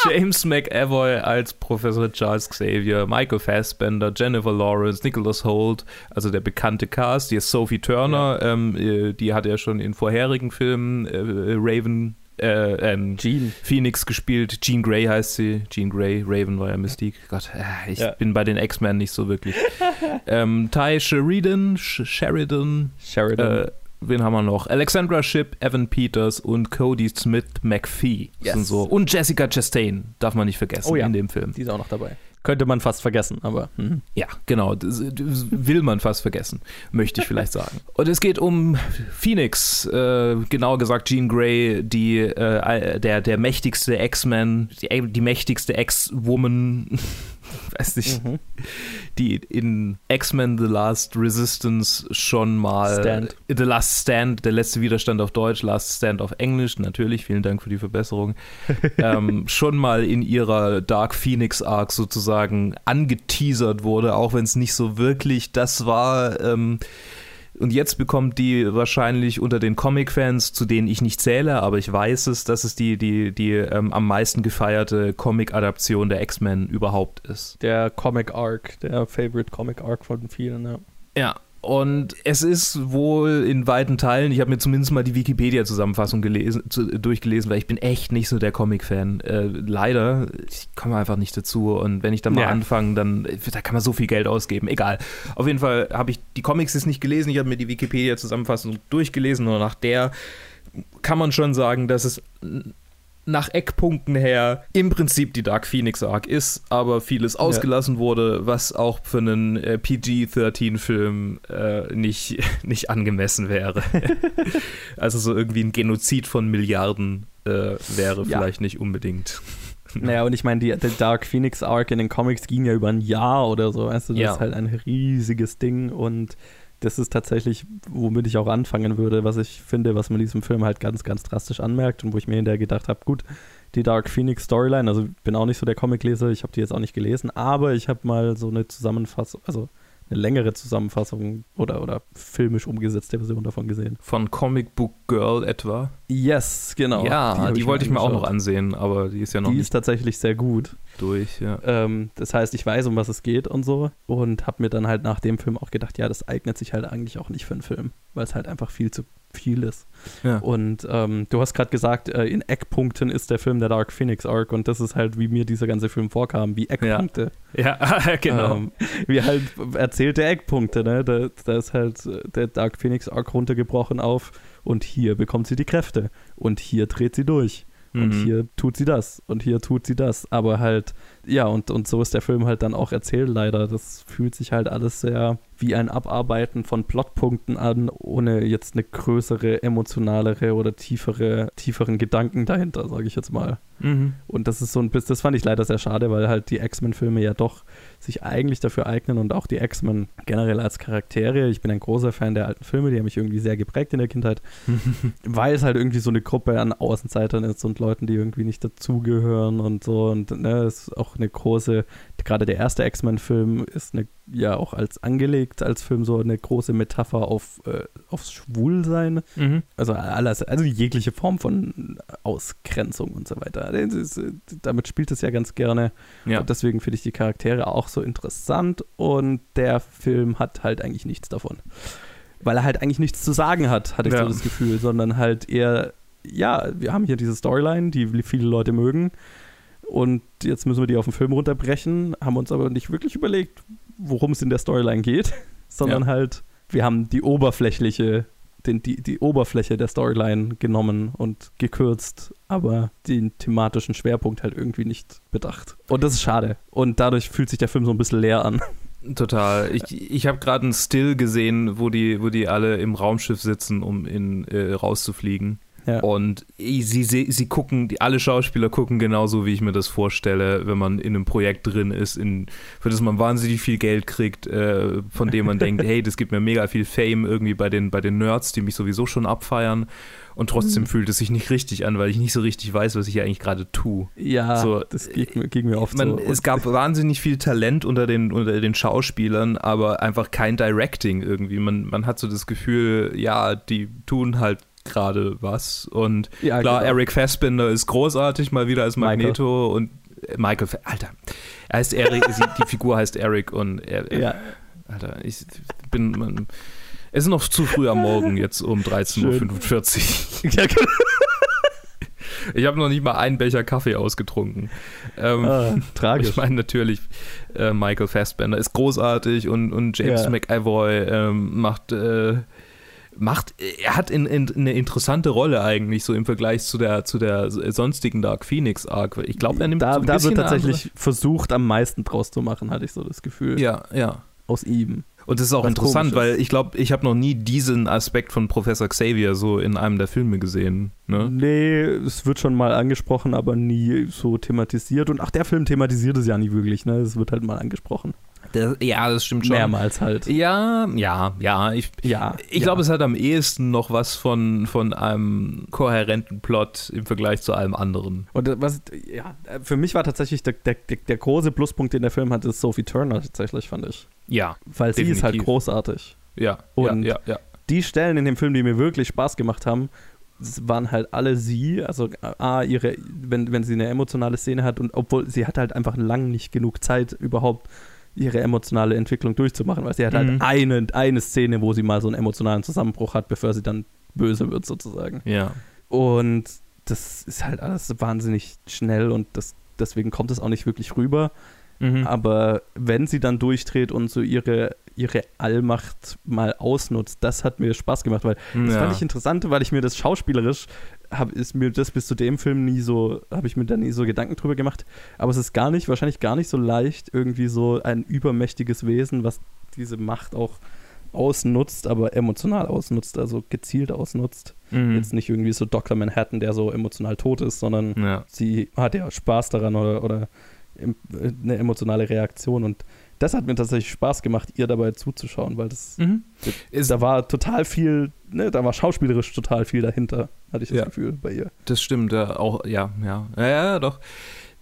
James McAvoy als Professor Charles Xavier, Michael Fassbender, Jennifer Lawrence, Nicholas Holt, also der bekannte Cast. Hier ist Sophie Turner, ja. ähm, äh, die hat ja schon in vorherigen Filmen äh, Raven äh, ähm, Jean. Phoenix gespielt. Jean Grey heißt sie. Jean Grey, Raven war ja Mystique. Gott, äh, ich ja. bin bei den X-Men nicht so wirklich. ähm, Ty Sheridan, Sheridan, Sheridan. Äh, wen haben wir noch? Alexandra Shipp, Evan Peters und Cody Smith McPhee. Yes. Sind so. Und Jessica Chastain, darf man nicht vergessen oh, ja. in dem Film. Die ist auch noch dabei. Könnte man fast vergessen, aber. Hm. Ja, genau. Das, das, will man fast vergessen, möchte ich vielleicht sagen. Und es geht um Phoenix, äh, genauer gesagt Jean Grey, die, äh, der, der mächtigste X-Man, die, die mächtigste Ex-Woman weiß nicht, mhm. die in X-Men The Last Resistance schon mal Stand. The Last Stand, der letzte Widerstand auf Deutsch, Last Stand auf Englisch, natürlich, vielen Dank für die Verbesserung, ähm, schon mal in ihrer Dark Phoenix Arc sozusagen angeteasert wurde, auch wenn es nicht so wirklich das war. Ähm, und jetzt bekommt die wahrscheinlich unter den Comic-Fans, zu denen ich nicht zähle, aber ich weiß es, dass es die, die, die ähm, am meisten gefeierte Comic-Adaption der X-Men überhaupt ist. Der Comic-Arc, der Favorite Comic-Arc von vielen, ja. Ja, und es ist wohl in weiten Teilen, ich habe mir zumindest mal die Wikipedia-Zusammenfassung durchgelesen, weil ich bin echt nicht so der Comic-Fan. Äh, leider, ich komme einfach nicht dazu. Und wenn ich dann mal ja. anfange, dann da kann man so viel Geld ausgeben. Egal. Auf jeden Fall habe ich die Comics jetzt nicht gelesen, ich habe mir die Wikipedia-Zusammenfassung durchgelesen und nach der kann man schon sagen, dass es nach Eckpunkten her im Prinzip die Dark Phoenix Arc ist, aber vieles ausgelassen ja. wurde, was auch für einen äh, PG-13-Film äh, nicht, nicht angemessen wäre. also so irgendwie ein Genozid von Milliarden äh, wäre ja. vielleicht nicht unbedingt. Naja, und ich meine, die, der Dark Phoenix Arc in den Comics ging ja über ein Jahr oder so. Weißt du, das ja. ist halt ein riesiges Ding und das ist tatsächlich, womit ich auch anfangen würde, was ich finde, was man diesem Film halt ganz, ganz drastisch anmerkt und wo ich mir hinterher gedacht habe, gut, die Dark Phoenix Storyline, also bin auch nicht so der Comicleser, ich habe die jetzt auch nicht gelesen, aber ich habe mal so eine Zusammenfassung, also eine längere Zusammenfassung oder, oder filmisch umgesetzte Version davon gesehen. Von Comic Book Girl etwa? Yes, genau. Ja, die, die wollte ich mir auch noch ansehen, aber die ist ja noch Die ist tatsächlich sehr gut. Durch, ja. Ähm, das heißt, ich weiß, um was es geht und so und habe mir dann halt nach dem Film auch gedacht, ja, das eignet sich halt eigentlich auch nicht für einen Film, weil es halt einfach viel zu vieles. Ja. Und ähm, du hast gerade gesagt, äh, in Eckpunkten ist der Film der Dark Phoenix Arc und das ist halt, wie mir dieser ganze Film vorkam, wie Eckpunkte. Ja, ja genau. Ähm, wie halt erzählte Eckpunkte, ne? Da, da ist halt äh, der Dark Phoenix Arc runtergebrochen auf und hier bekommt sie die Kräfte und hier dreht sie durch. Und mhm. hier tut sie das und hier tut sie das. Aber halt, ja, und, und so ist der Film halt dann auch erzählt, leider. Das fühlt sich halt alles sehr wie ein Abarbeiten von Plotpunkten an, ohne jetzt eine größere, emotionalere oder tiefere, tieferen Gedanken dahinter, sage ich jetzt mal. Mhm. Und das ist so ein bisschen, das fand ich leider sehr schade, weil halt die X-Men-Filme ja doch sich eigentlich dafür eignen und auch die X-Men generell als Charaktere. Ich bin ein großer Fan der alten Filme, die haben mich irgendwie sehr geprägt in der Kindheit, weil es halt irgendwie so eine Gruppe an Außenseitern ist und Leuten, die irgendwie nicht dazugehören und so. Und ne, ist auch eine große, gerade der erste X-Men-Film ist eine ja auch als angelegt als Film so eine große Metapher auf äh, aufs Schwulsein. Mhm. Also alles, also jegliche Form von Ausgrenzung und so weiter. Ist, damit spielt es ja ganz gerne. Ja. Und deswegen finde ich die Charaktere auch so interessant und der Film hat halt eigentlich nichts davon. Weil er halt eigentlich nichts zu sagen hat, hatte ich Ja. so das Gefühl, sondern halt eher, ja, wir haben hier diese Storyline, die viele Leute mögen und jetzt müssen wir die auf den Film runterbrechen, haben uns aber nicht wirklich überlegt, worum es in der Storyline geht, sondern Ja. halt, wir haben die oberflächliche, den, die, die Oberfläche der Storyline genommen und gekürzt, aber den thematischen Schwerpunkt halt irgendwie nicht bedacht. Und das ist schade. Und dadurch fühlt sich der Film so ein bisschen leer an. Total. Ich, ich habe gerade einen Still gesehen, wo die, wo die alle im Raumschiff sitzen, um in, äh, rauszufliegen. Ja. Und sie, sie, sie gucken, die, alle Schauspieler gucken genauso, wie ich mir das vorstelle, wenn man in einem Projekt drin ist, in, für das man wahnsinnig viel Geld kriegt, äh, von dem man denkt, hey, das gibt mir mega viel Fame irgendwie bei den, bei den Nerds, die mich sowieso schon abfeiern. Und trotzdem Mhm. fühlt es sich nicht richtig an, weil ich nicht so richtig weiß, was ich hier eigentlich gerade tue. Ja, So, das ging, mir- ging mir oft Man, so. es gab wahnsinnig viel Talent unter den, unter den Schauspielern, aber einfach kein Directing irgendwie. Man, man hat so das Gefühl, ja, die tun halt gerade was. Und Ja, klar, genau. Eric Fassbender ist großartig mal wieder als Michael. Magneto und äh, Michael, Fa- Alter, er heißt Eric, die Figur heißt Eric und er, ja, Alter, ich bin, man, es ist noch zu früh am Morgen, jetzt um 13.45 Uhr. ja, genau. Ich habe noch nicht mal einen Becher Kaffee ausgetrunken. Ähm, Ah, tragisch. Ich meine natürlich, äh, Michael Fassbender ist großartig und, und James Ja. McAvoy ähm, macht, äh, macht, er hat in, in, eine interessante Rolle eigentlich so im Vergleich zu der, zu der sonstigen Dark Phoenix Arc. Ich glaube, er nimmt da, so ein da wird tatsächlich versucht, am meisten draus zu machen, hatte ich so das Gefühl. andere, ja, ja. Aus ihm. Und das ist auch Was interessant, weil ich glaube, ich habe noch nie diesen Aspekt von Professor Xavier so in einem der Filme gesehen. Ne? Nee, es wird schon mal angesprochen, aber nie so thematisiert. Und auch der Film thematisiert es ja nie wirklich, ne? Es wird halt mal angesprochen. Der, ja, das stimmt schon. Mehrmals halt. Ja, ja, ja. Ich, Ja. Ich ja. glaube, es hat am ehesten noch was von, von einem kohärenten Plot im Vergleich zu allem anderen. Und was, ja, für mich war tatsächlich der, der, der, große Pluspunkt, den der Film hat, ist Sophie Turner tatsächlich, fand ich. Ja, Weil sie ist halt Definitiv. großartig. ja, Und- ja, ja, ja. die Stellen in dem Film, die mir wirklich Spaß gemacht haben, waren halt alle sie, also A, ihre, wenn, wenn sie eine emotionale Szene hat und obwohl sie hat halt einfach lang nicht genug Zeit, überhaupt ihre emotionale Entwicklung durchzumachen, weil sie hat Mhm. halt eine, eine Szene, wo sie mal so einen emotionalen Zusammenbruch hat, bevor sie dann böse wird sozusagen. ja. Und das ist halt alles wahnsinnig schnell und das, deswegen kommt es auch nicht wirklich rüber. Mhm. Aber wenn sie dann durchdreht und so ihre, ihre Allmacht mal ausnutzt, das hat mir Spaß gemacht, weil das ja. fand ich interessant, weil ich mir das schauspielerisch hab, ist mir das bis zu dem Film nie so, habe ich mir da nie so Gedanken drüber gemacht. Aber es ist gar nicht, wahrscheinlich gar nicht so leicht, irgendwie so ein übermächtiges Wesen, was diese Macht auch ausnutzt, aber emotional ausnutzt, also gezielt ausnutzt. Mhm. Jetzt nicht irgendwie so Dr. Manhattan, der so emotional tot ist, sondern ja. sie hat ja Spaß daran oder, oder äh, eine emotionale Reaktion und das hat mir tatsächlich Spaß gemacht, ihr dabei zuzuschauen, weil das, Mhm. Ist, da war total viel, ne, da war schauspielerisch total viel dahinter, hatte ich das Ja. Gefühl bei ihr. das stimmt, ja, auch, ja, ja, ja, ja, doch.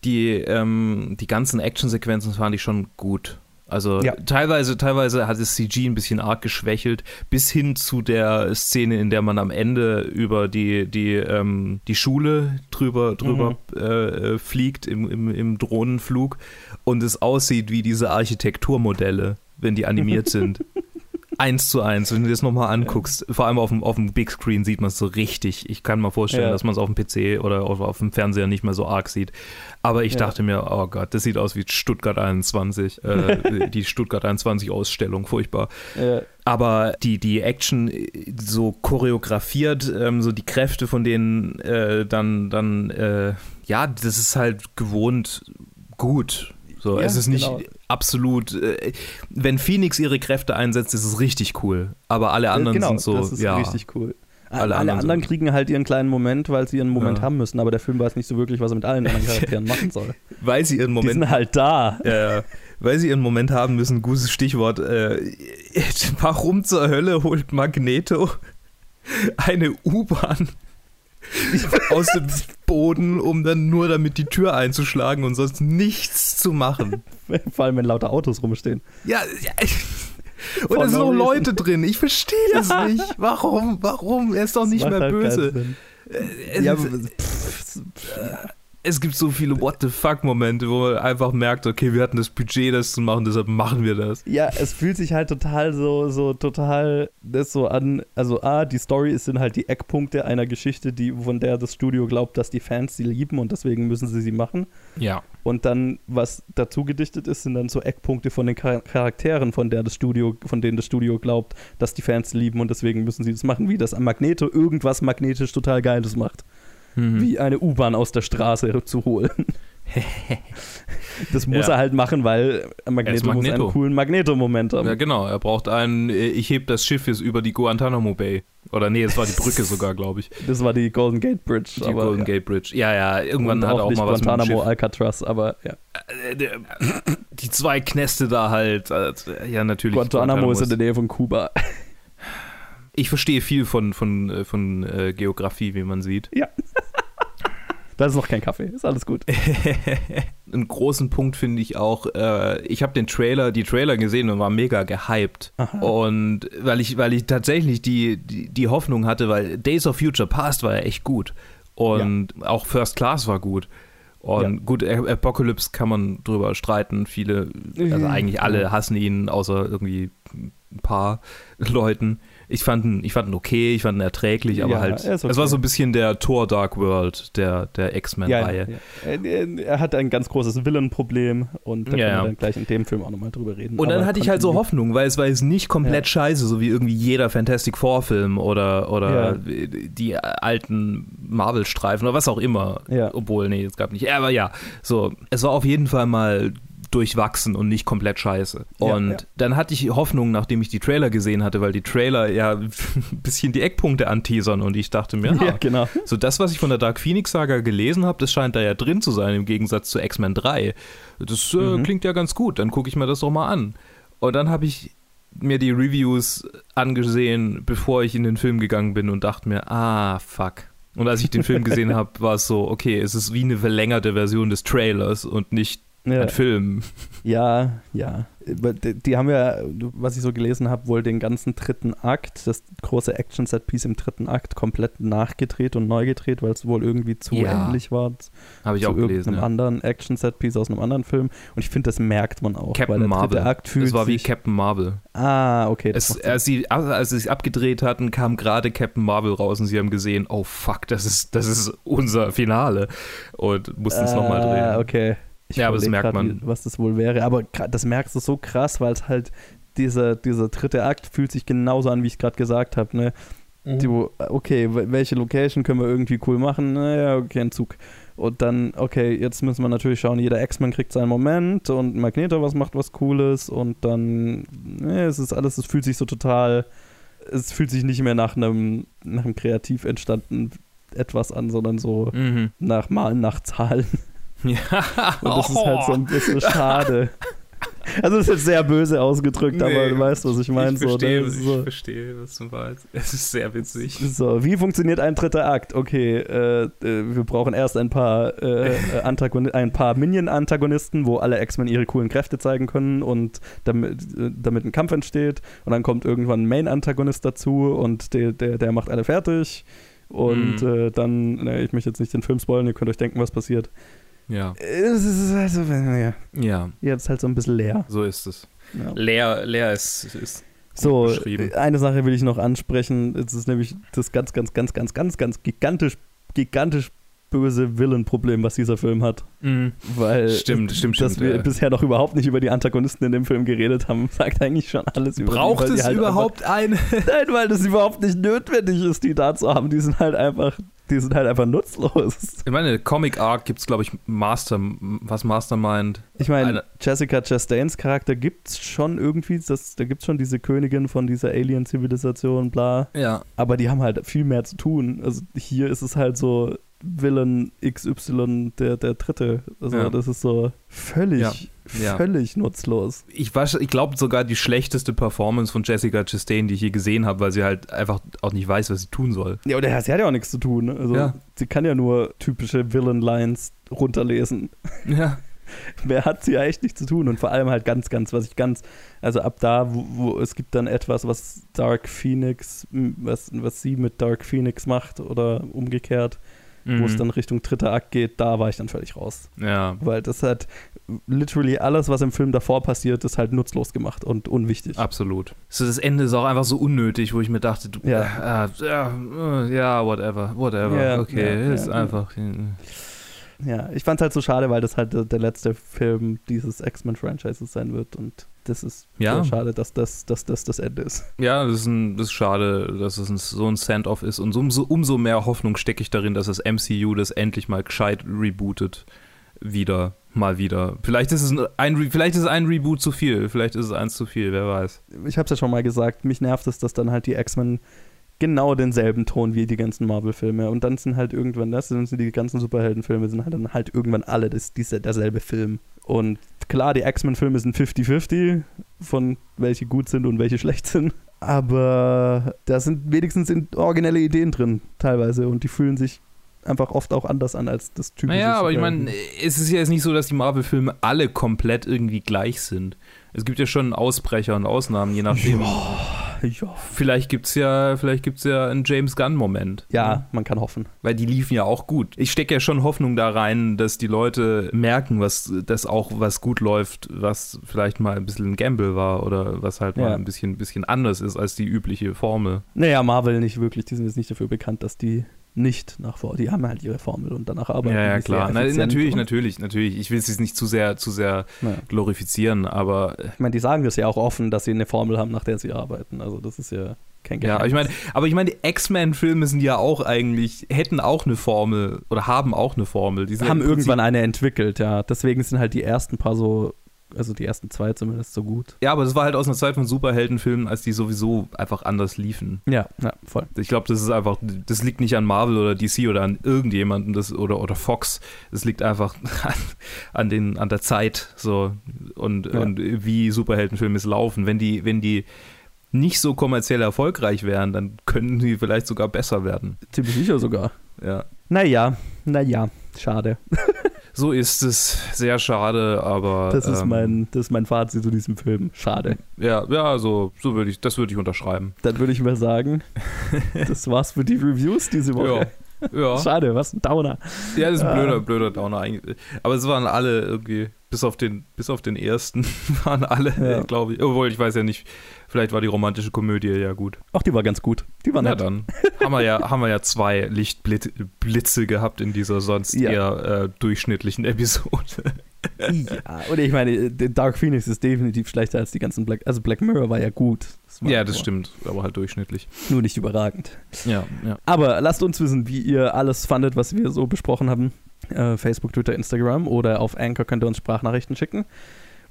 Die, ähm, die ganzen Actionsequenzen fand ich schon gut. Also Ja. teilweise, teilweise hat es CG ein bisschen arg geschwächelt, bis hin zu der Szene, in der man am Ende über die, die, ähm, die Schule drüber, drüber äh, äh, fliegt im, im, im Drohnenflug und es aussieht wie diese Architekturmodelle, wenn die animiert sind. Eins zu eins, wenn du das nochmal anguckst, vor allem auf dem, auf dem Big Screen sieht man es so richtig. Ich kann mir vorstellen, Ja. dass man es auf dem PC oder auf, auf dem Fernseher nicht mehr so arg sieht. Aber ich Ja. dachte mir, oh Gott, das sieht aus wie Stuttgart 21, äh, die Stuttgart 21 Ausstellung, furchtbar. Äh, Aber die, die Action äh, so choreografiert, ähm, so die Kräfte von denen äh, dann, dann äh, ja, das ist halt gewohnt gut. So, Ja, es ist nicht genau. absolut. Äh, wenn Phoenix ihre Kräfte einsetzt, ist es richtig cool. Aber alle anderen genau, sind so, das ist ja. richtig cool. Alle Alle, anderen anderen, kriegen halt ihren kleinen Moment, weil sie ihren Moment Ja. haben müssen, aber der Film weiß nicht so wirklich, was er mit allen anderen Charakteren machen soll. Weil sie ihren Die Moment sind halt da. äh, weil sie ihren Moment haben müssen, gutes Stichwort. Äh, warum zur Hölle holt Magneto eine U-Bahn aus dem Boden, um dann nur damit die Tür einzuschlagen und sonst nichts zu machen. Vor allem, wenn lauter Autos rumstehen. Ja, ja. Und es sind auch. Leute drin. Ich verstehe das nicht. Warum? Warum? Er ist doch nicht mehr halt böse. Es, Ja, ist- es gibt so viele What the fuck Momente, wo man einfach merkt, okay, wir hatten das Budget, das zu machen, deshalb machen wir das. Ja, es fühlt sich halt total so, so total das so an. Also, A, die Story ist- sind halt die Eckpunkte einer Geschichte, die, von der das Studio glaubt, dass die Fans sie lieben und deswegen müssen sie sie machen. Ja. Und dann, was dazu gedichtet ist, sind dann so Eckpunkte von den Char- Charakteren, von der das Studio, von denen das Studio glaubt, dass die Fans sie lieben und deswegen müssen sie das machen, wie das am Magneto irgendwas magnetisch total Geiles macht. Mhm. Wie eine U-Bahn aus der Straße zu holen. das muss Ja. er halt machen, weil Magneto, muss Magneto. einen coolen Magneto-Moment haben. Ja, genau. Er braucht einen, ich heb das Schiff jetzt über die Guantanamo Bay. Oder nee, es war die Brücke sogar, glaube ich. Das war die Golden Gate Bridge. Die aber, Golden ja. Gate Bridge. Ja, ja, irgendwann Und hat er auch auch nicht mal was Guantanamo. Alcatraz, aber ja. Äh, Die zwei Knäste da halt. äh, Ja, natürlich. Guantanamo ist in der Nähe von Kuba. Ich verstehe viel von, von, äh, von äh, Geografie, wie man sieht. ja. Da ist noch kein Kaffee, ist alles gut. Einen großen Punkt finde ich auch, äh, ich habe den Trailer, die Trailer gesehen und war mega gehypt. Und weil ich, weil ich tatsächlich die, die, die Hoffnung hatte, weil Days of Future Past war ja echt gut. Und auch First Class war gut. Und Ja. gut, Apocalypse kann man drüber streiten. Viele, also eigentlich alle hassen ihn, außer irgendwie ein paar Leuten. Ich fand ihn, ich fand ihn okay, ich fand ihn erträglich, aber Ja, halt, er okay. es war so ein bisschen der Thor Dark World der, der Ja, X-Men-Reihe. ja. Er, er- er hat ein ganz großes Villain-Problem und da Ja, können ja. wir dann gleich in dem Film auch nochmal drüber reden. Und dann hatte ich halt so. Hoffnung, weil es war jetzt nicht komplett Ja. scheiße, so wie irgendwie jeder Fantastic Four-Film oder, oder Ja. die alten Marvel-Streifen oder was auch immer. Ja. Obwohl, nee, es gab nicht. Aber ja, so, es war auf jeden Fall mal durchwachsen und nicht komplett scheiße. Ja, Und ja. dann hatte ich Hoffnung, nachdem ich die Trailer gesehen hatte, weil die Trailer ja ein bisschen die Eckpunkte anteasern und ich dachte mir, Ja, ah, genau. so das, was ich von der Dark Phoenix Saga gelesen habe, das scheint da ja drin zu sein, im Gegensatz zu X-Men 3. Das äh, Mhm. klingt ja ganz gut, dann gucke ich mir das doch mal an. Und dann habe ich mir die Reviews angesehen, bevor ich in den Film gegangen bin und dachte mir, ah, fuck. Und als ich den Film gesehen habe, war es so, okay, es ist wie eine verlängerte Version des Trailers und nicht Ja. ein Film. Ja, ja. Die, haben ja, was ich so gelesen habe, wohl den ganzen dritten Akt, das große Action-Set-Piece im dritten Akt, komplett nachgedreht und neu gedreht, weil es wohl irgendwie zu Ja. ähnlich war Habe ich zu auch gelesen. irgendeinem Ja. anderen Action-Set-Piece aus einem anderen Film. Und ich finde, das merkt man auch. Captain weil der Marvel. dritte Akt fühlt Es war wie Captain Marvel. Ah, okay. Das Es, als, sie, als sie es abgedreht hatten, kam gerade Captain Marvel raus und sie haben gesehen, oh fuck, das ist, das ist unser Finale. Und mussten es nochmal drehen. Ah, okay. Ich Ja, aber das merkt grad, man. Was das wohl wäre. Aber das merkst du so krass, weil es halt dieser, dieser dritte Akt fühlt sich genauso an, wie ich gerade gesagt habe. Ne? Mhm. Okay, wel- welche Location können wir irgendwie cool machen? Naja, okay, ein Zug. Und dann, okay, jetzt müssen wir natürlich schauen, jeder X-Men kriegt seinen Moment und Magneto was macht was Cooles und dann, ne, es ist alles, es fühlt sich so total, es fühlt sich nicht mehr nach einem, nach einem kreativ entstandenen etwas an, sondern so Mhm. nach Malen, nach Zahlen. Ja. Und das ist halt so ein bisschen schade. Also das ist jetzt sehr böse ausgedrückt, aber Nee, du weißt, was ich meine. ich, So, verstehe, ne? Das ist ich so, verstehe, was du meinst. Es ist sehr witzig. so, wie funktioniert ein dritter Akt? Okay, äh, äh, wir brauchen erst ein paar, äh, äh, ein paar Minion-Antagonisten, wo alle X-Men ihre coolen Kräfte zeigen können und damit, äh, damit ein Kampf entsteht. Und dann kommt irgendwann ein Main-Antagonist dazu und der, der, der macht alle fertig. Und Mhm. äh, dann, ne, ich möchte jetzt nicht den Film spoilern, ihr könnt euch denken, was passiert. Ja. Es ist also, ja, Ja, jetzt halt so ein bisschen leer. so ist es. Ja. Leer, leer ist, ist So, eine Sache will ich noch ansprechen. Es ist nämlich das ganz, ganz, ganz, ganz, ganz, ganz gigantisch, gigantisch böse Villain-Problem, was dieser Film hat. Mhm. Weil Stimmt, stimmt, dass stimmt, wir ja. bisher noch überhaupt nicht über die Antagonisten in dem Film geredet haben, sagt eigentlich schon alles über Braucht die, es halt überhaupt eine? Einfach, nein, weil das überhaupt nicht notwendig ist, die da zu haben. Die sind halt einfach, die sind halt einfach nutzlos. Ich meine, Comic Art gibt es, glaube ich, Master, was Mastermind. Ich meine, Eine- Jessica Chastains Charakter gibt's schon irgendwie, das, da gibt's schon diese Königin von dieser Alien-Zivilisation, bla. Ja. aber die haben halt viel mehr zu tun. Also hier ist es halt so, Villain XY der, der dritte. Also Ja. das ist so völlig, Ja. Ja. völlig nutzlos. Ich, ich glaube sogar die schlechteste Performance von Jessica Chastain, die ich je gesehen habe, weil sie halt einfach auch nicht weiß, was sie tun soll. Ja, und sie hat ja auch nichts zu tun. Also sie kann ja nur typische Villain-Lines runterlesen. Ja. Mehr hat sie ja echt nicht zu tun. Und vor allem halt ganz, ganz, was ich ganz, also ab da, wo, wo es gibt dann etwas, was Dark Phoenix, was, was sie mit Dark Phoenix macht oder umgekehrt, wo es Mhm. dann Richtung dritter Akt geht, da war ich dann völlig raus. Ja, Weil das hat literally alles, was im Film davor passiert, ist halt nutzlos gemacht und unwichtig. absolut. So, das Ende ist auch einfach so unnötig, wo ich mir dachte, du, Ja. äh, ja, äh, ja, whatever, whatever. Ja, okay, ja, ist einfach. Ja, ich fand es halt so schade, weil das halt der, letzte Film dieses X-Men-Franchises sein wird und das ist Ja. schade, dass das, dass das das Ende ist. Ja, das ist, ein, das ist schade, dass es ein, so ein Send-off ist. Und umso, umso mehr Hoffnung stecke ich darin, dass das MCU das endlich mal gescheit rebootet. Wieder, mal wieder. Vielleicht ist es ein, vielleicht ist es ein Reboot zu viel. Vielleicht ist es eins zu viel, wer weiß. Ich habe es ja schon mal gesagt, mich nervt es, dass dann halt die X-Men genau denselben Ton wie die ganzen Marvel-Filme und dann sind halt irgendwann das, dann sind die ganzen Superheldenfilme sind halt dann halt irgendwann alle das, diese, derselbe Film. Und klar, die X-Men-Filme sind 50-50, von welche gut sind und welche schlecht sind. Aber da sind wenigstens originelle Ideen drin, teilweise. Und die fühlen sich einfach oft auch anders an als das typische. Naja, aber ich meine, es ist ja jetzt nicht so, dass die Marvel-Filme alle komplett irgendwie gleich sind. Es gibt ja schon Ausbrecher und Ausnahmen, je nachdem. Ja, Vielleicht gibt es ja, vielleicht gibt's ja einen James Gunn-Moment. ja, man kann hoffen. Weil die liefen ja auch gut. Ich stecke ja schon Hoffnung da rein, dass die Leute merken, was das auch was gut läuft, was vielleicht mal ein bisschen ein Gamble war oder was halt mal Ja. ein bisschen, bisschen anders ist als die übliche Formel. Naja, Marvel nicht wirklich. Die sind jetzt nicht dafür bekannt, dass die nicht nach vor. Die haben halt ihre Formel und danach arbeiten ja, ja, klar. Na, natürlich, natürlich, natürlich. Ich will es jetzt nicht zu sehr, zu sehr Ja. glorifizieren, aber Ich meine, die sagen das ja auch offen, dass sie eine Formel haben, nach der sie arbeiten. Also das ist ja kein ja, Geheimnis. ich meine, aber ich meine, die X-Men-Filme sind ja auch eigentlich, hätten auch eine Formel oder haben auch eine Formel. Die haben irgendwann eine entwickelt, ja. Deswegen sind halt die ersten paar so, also die ersten zwei zumindest so gut. Ja, aber das war halt aus einer Zeit von Superheldenfilmen, als die sowieso einfach anders liefen. Ja, ja, voll. Ich glaube, das ist einfach, das liegt nicht an Marvel oder DC oder an irgendjemandem das, oder, oder Fox. Das liegt einfach an, an, den, an der Zeit so und, Ja. und wie Superheldenfilme es laufen. Wenn die, wenn die nicht so kommerziell erfolgreich wären, dann könnten die vielleicht sogar besser werden. Ziemlich sicher sogar. Ja. Naja, naja, schade. So ist es sehr schade, aber. Das ist, ähm, mein, das ist mein Fazit zu diesem Film. Schade. Ja, ja, so, so würde ich, das würde ich unterschreiben. Dann würde ich mal sagen, das war's für die Reviews diese Woche. Ja. Schade, was ein Downer. Ja, das ist ein Ah. blöder, blöder Downer eigentlich. Aber es waren alle irgendwie, bis auf den, bis auf den ersten, waren alle, Ja. glaube ich. Obwohl, ich weiß ja nicht, vielleicht war die romantische Komödie ja gut. Ach, die war ganz gut. Die war Na nett. dann haben wir ja, haben wir ja zwei Lichtblitze gehabt in dieser sonst Ja. eher äh, durchschnittlichen Episode. Ja, und ich meine, Dark Phoenix ist definitiv schlechter als die ganzen Black. Also Black Mirror war ja gut. war ja, das aber stimmt, aber halt durchschnittlich. Nur nicht überragend. Ja, ja. Aber lasst uns wissen, wie ihr alles fandet, was wir so besprochen haben. Äh, Facebook, Twitter, Instagram oder auf Anchor könnt ihr uns Sprachnachrichten schicken.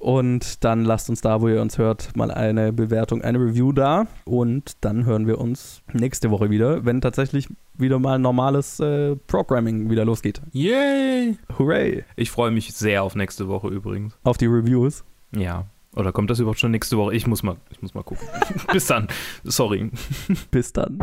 Und dann lasst uns da, wo ihr uns hört, mal eine Bewertung, eine Review da. Und dann hören wir uns nächste Woche wieder, wenn tatsächlich wieder mal normales äh, Programming wieder losgeht. Yay! Hooray! Ich freue mich sehr auf nächste Woche übrigens. Auf die Reviews. Ja. Oder kommt das überhaupt schon nächste Woche? Ich muss mal, ich muss mal gucken. Bis dann. Sorry. Bis dann.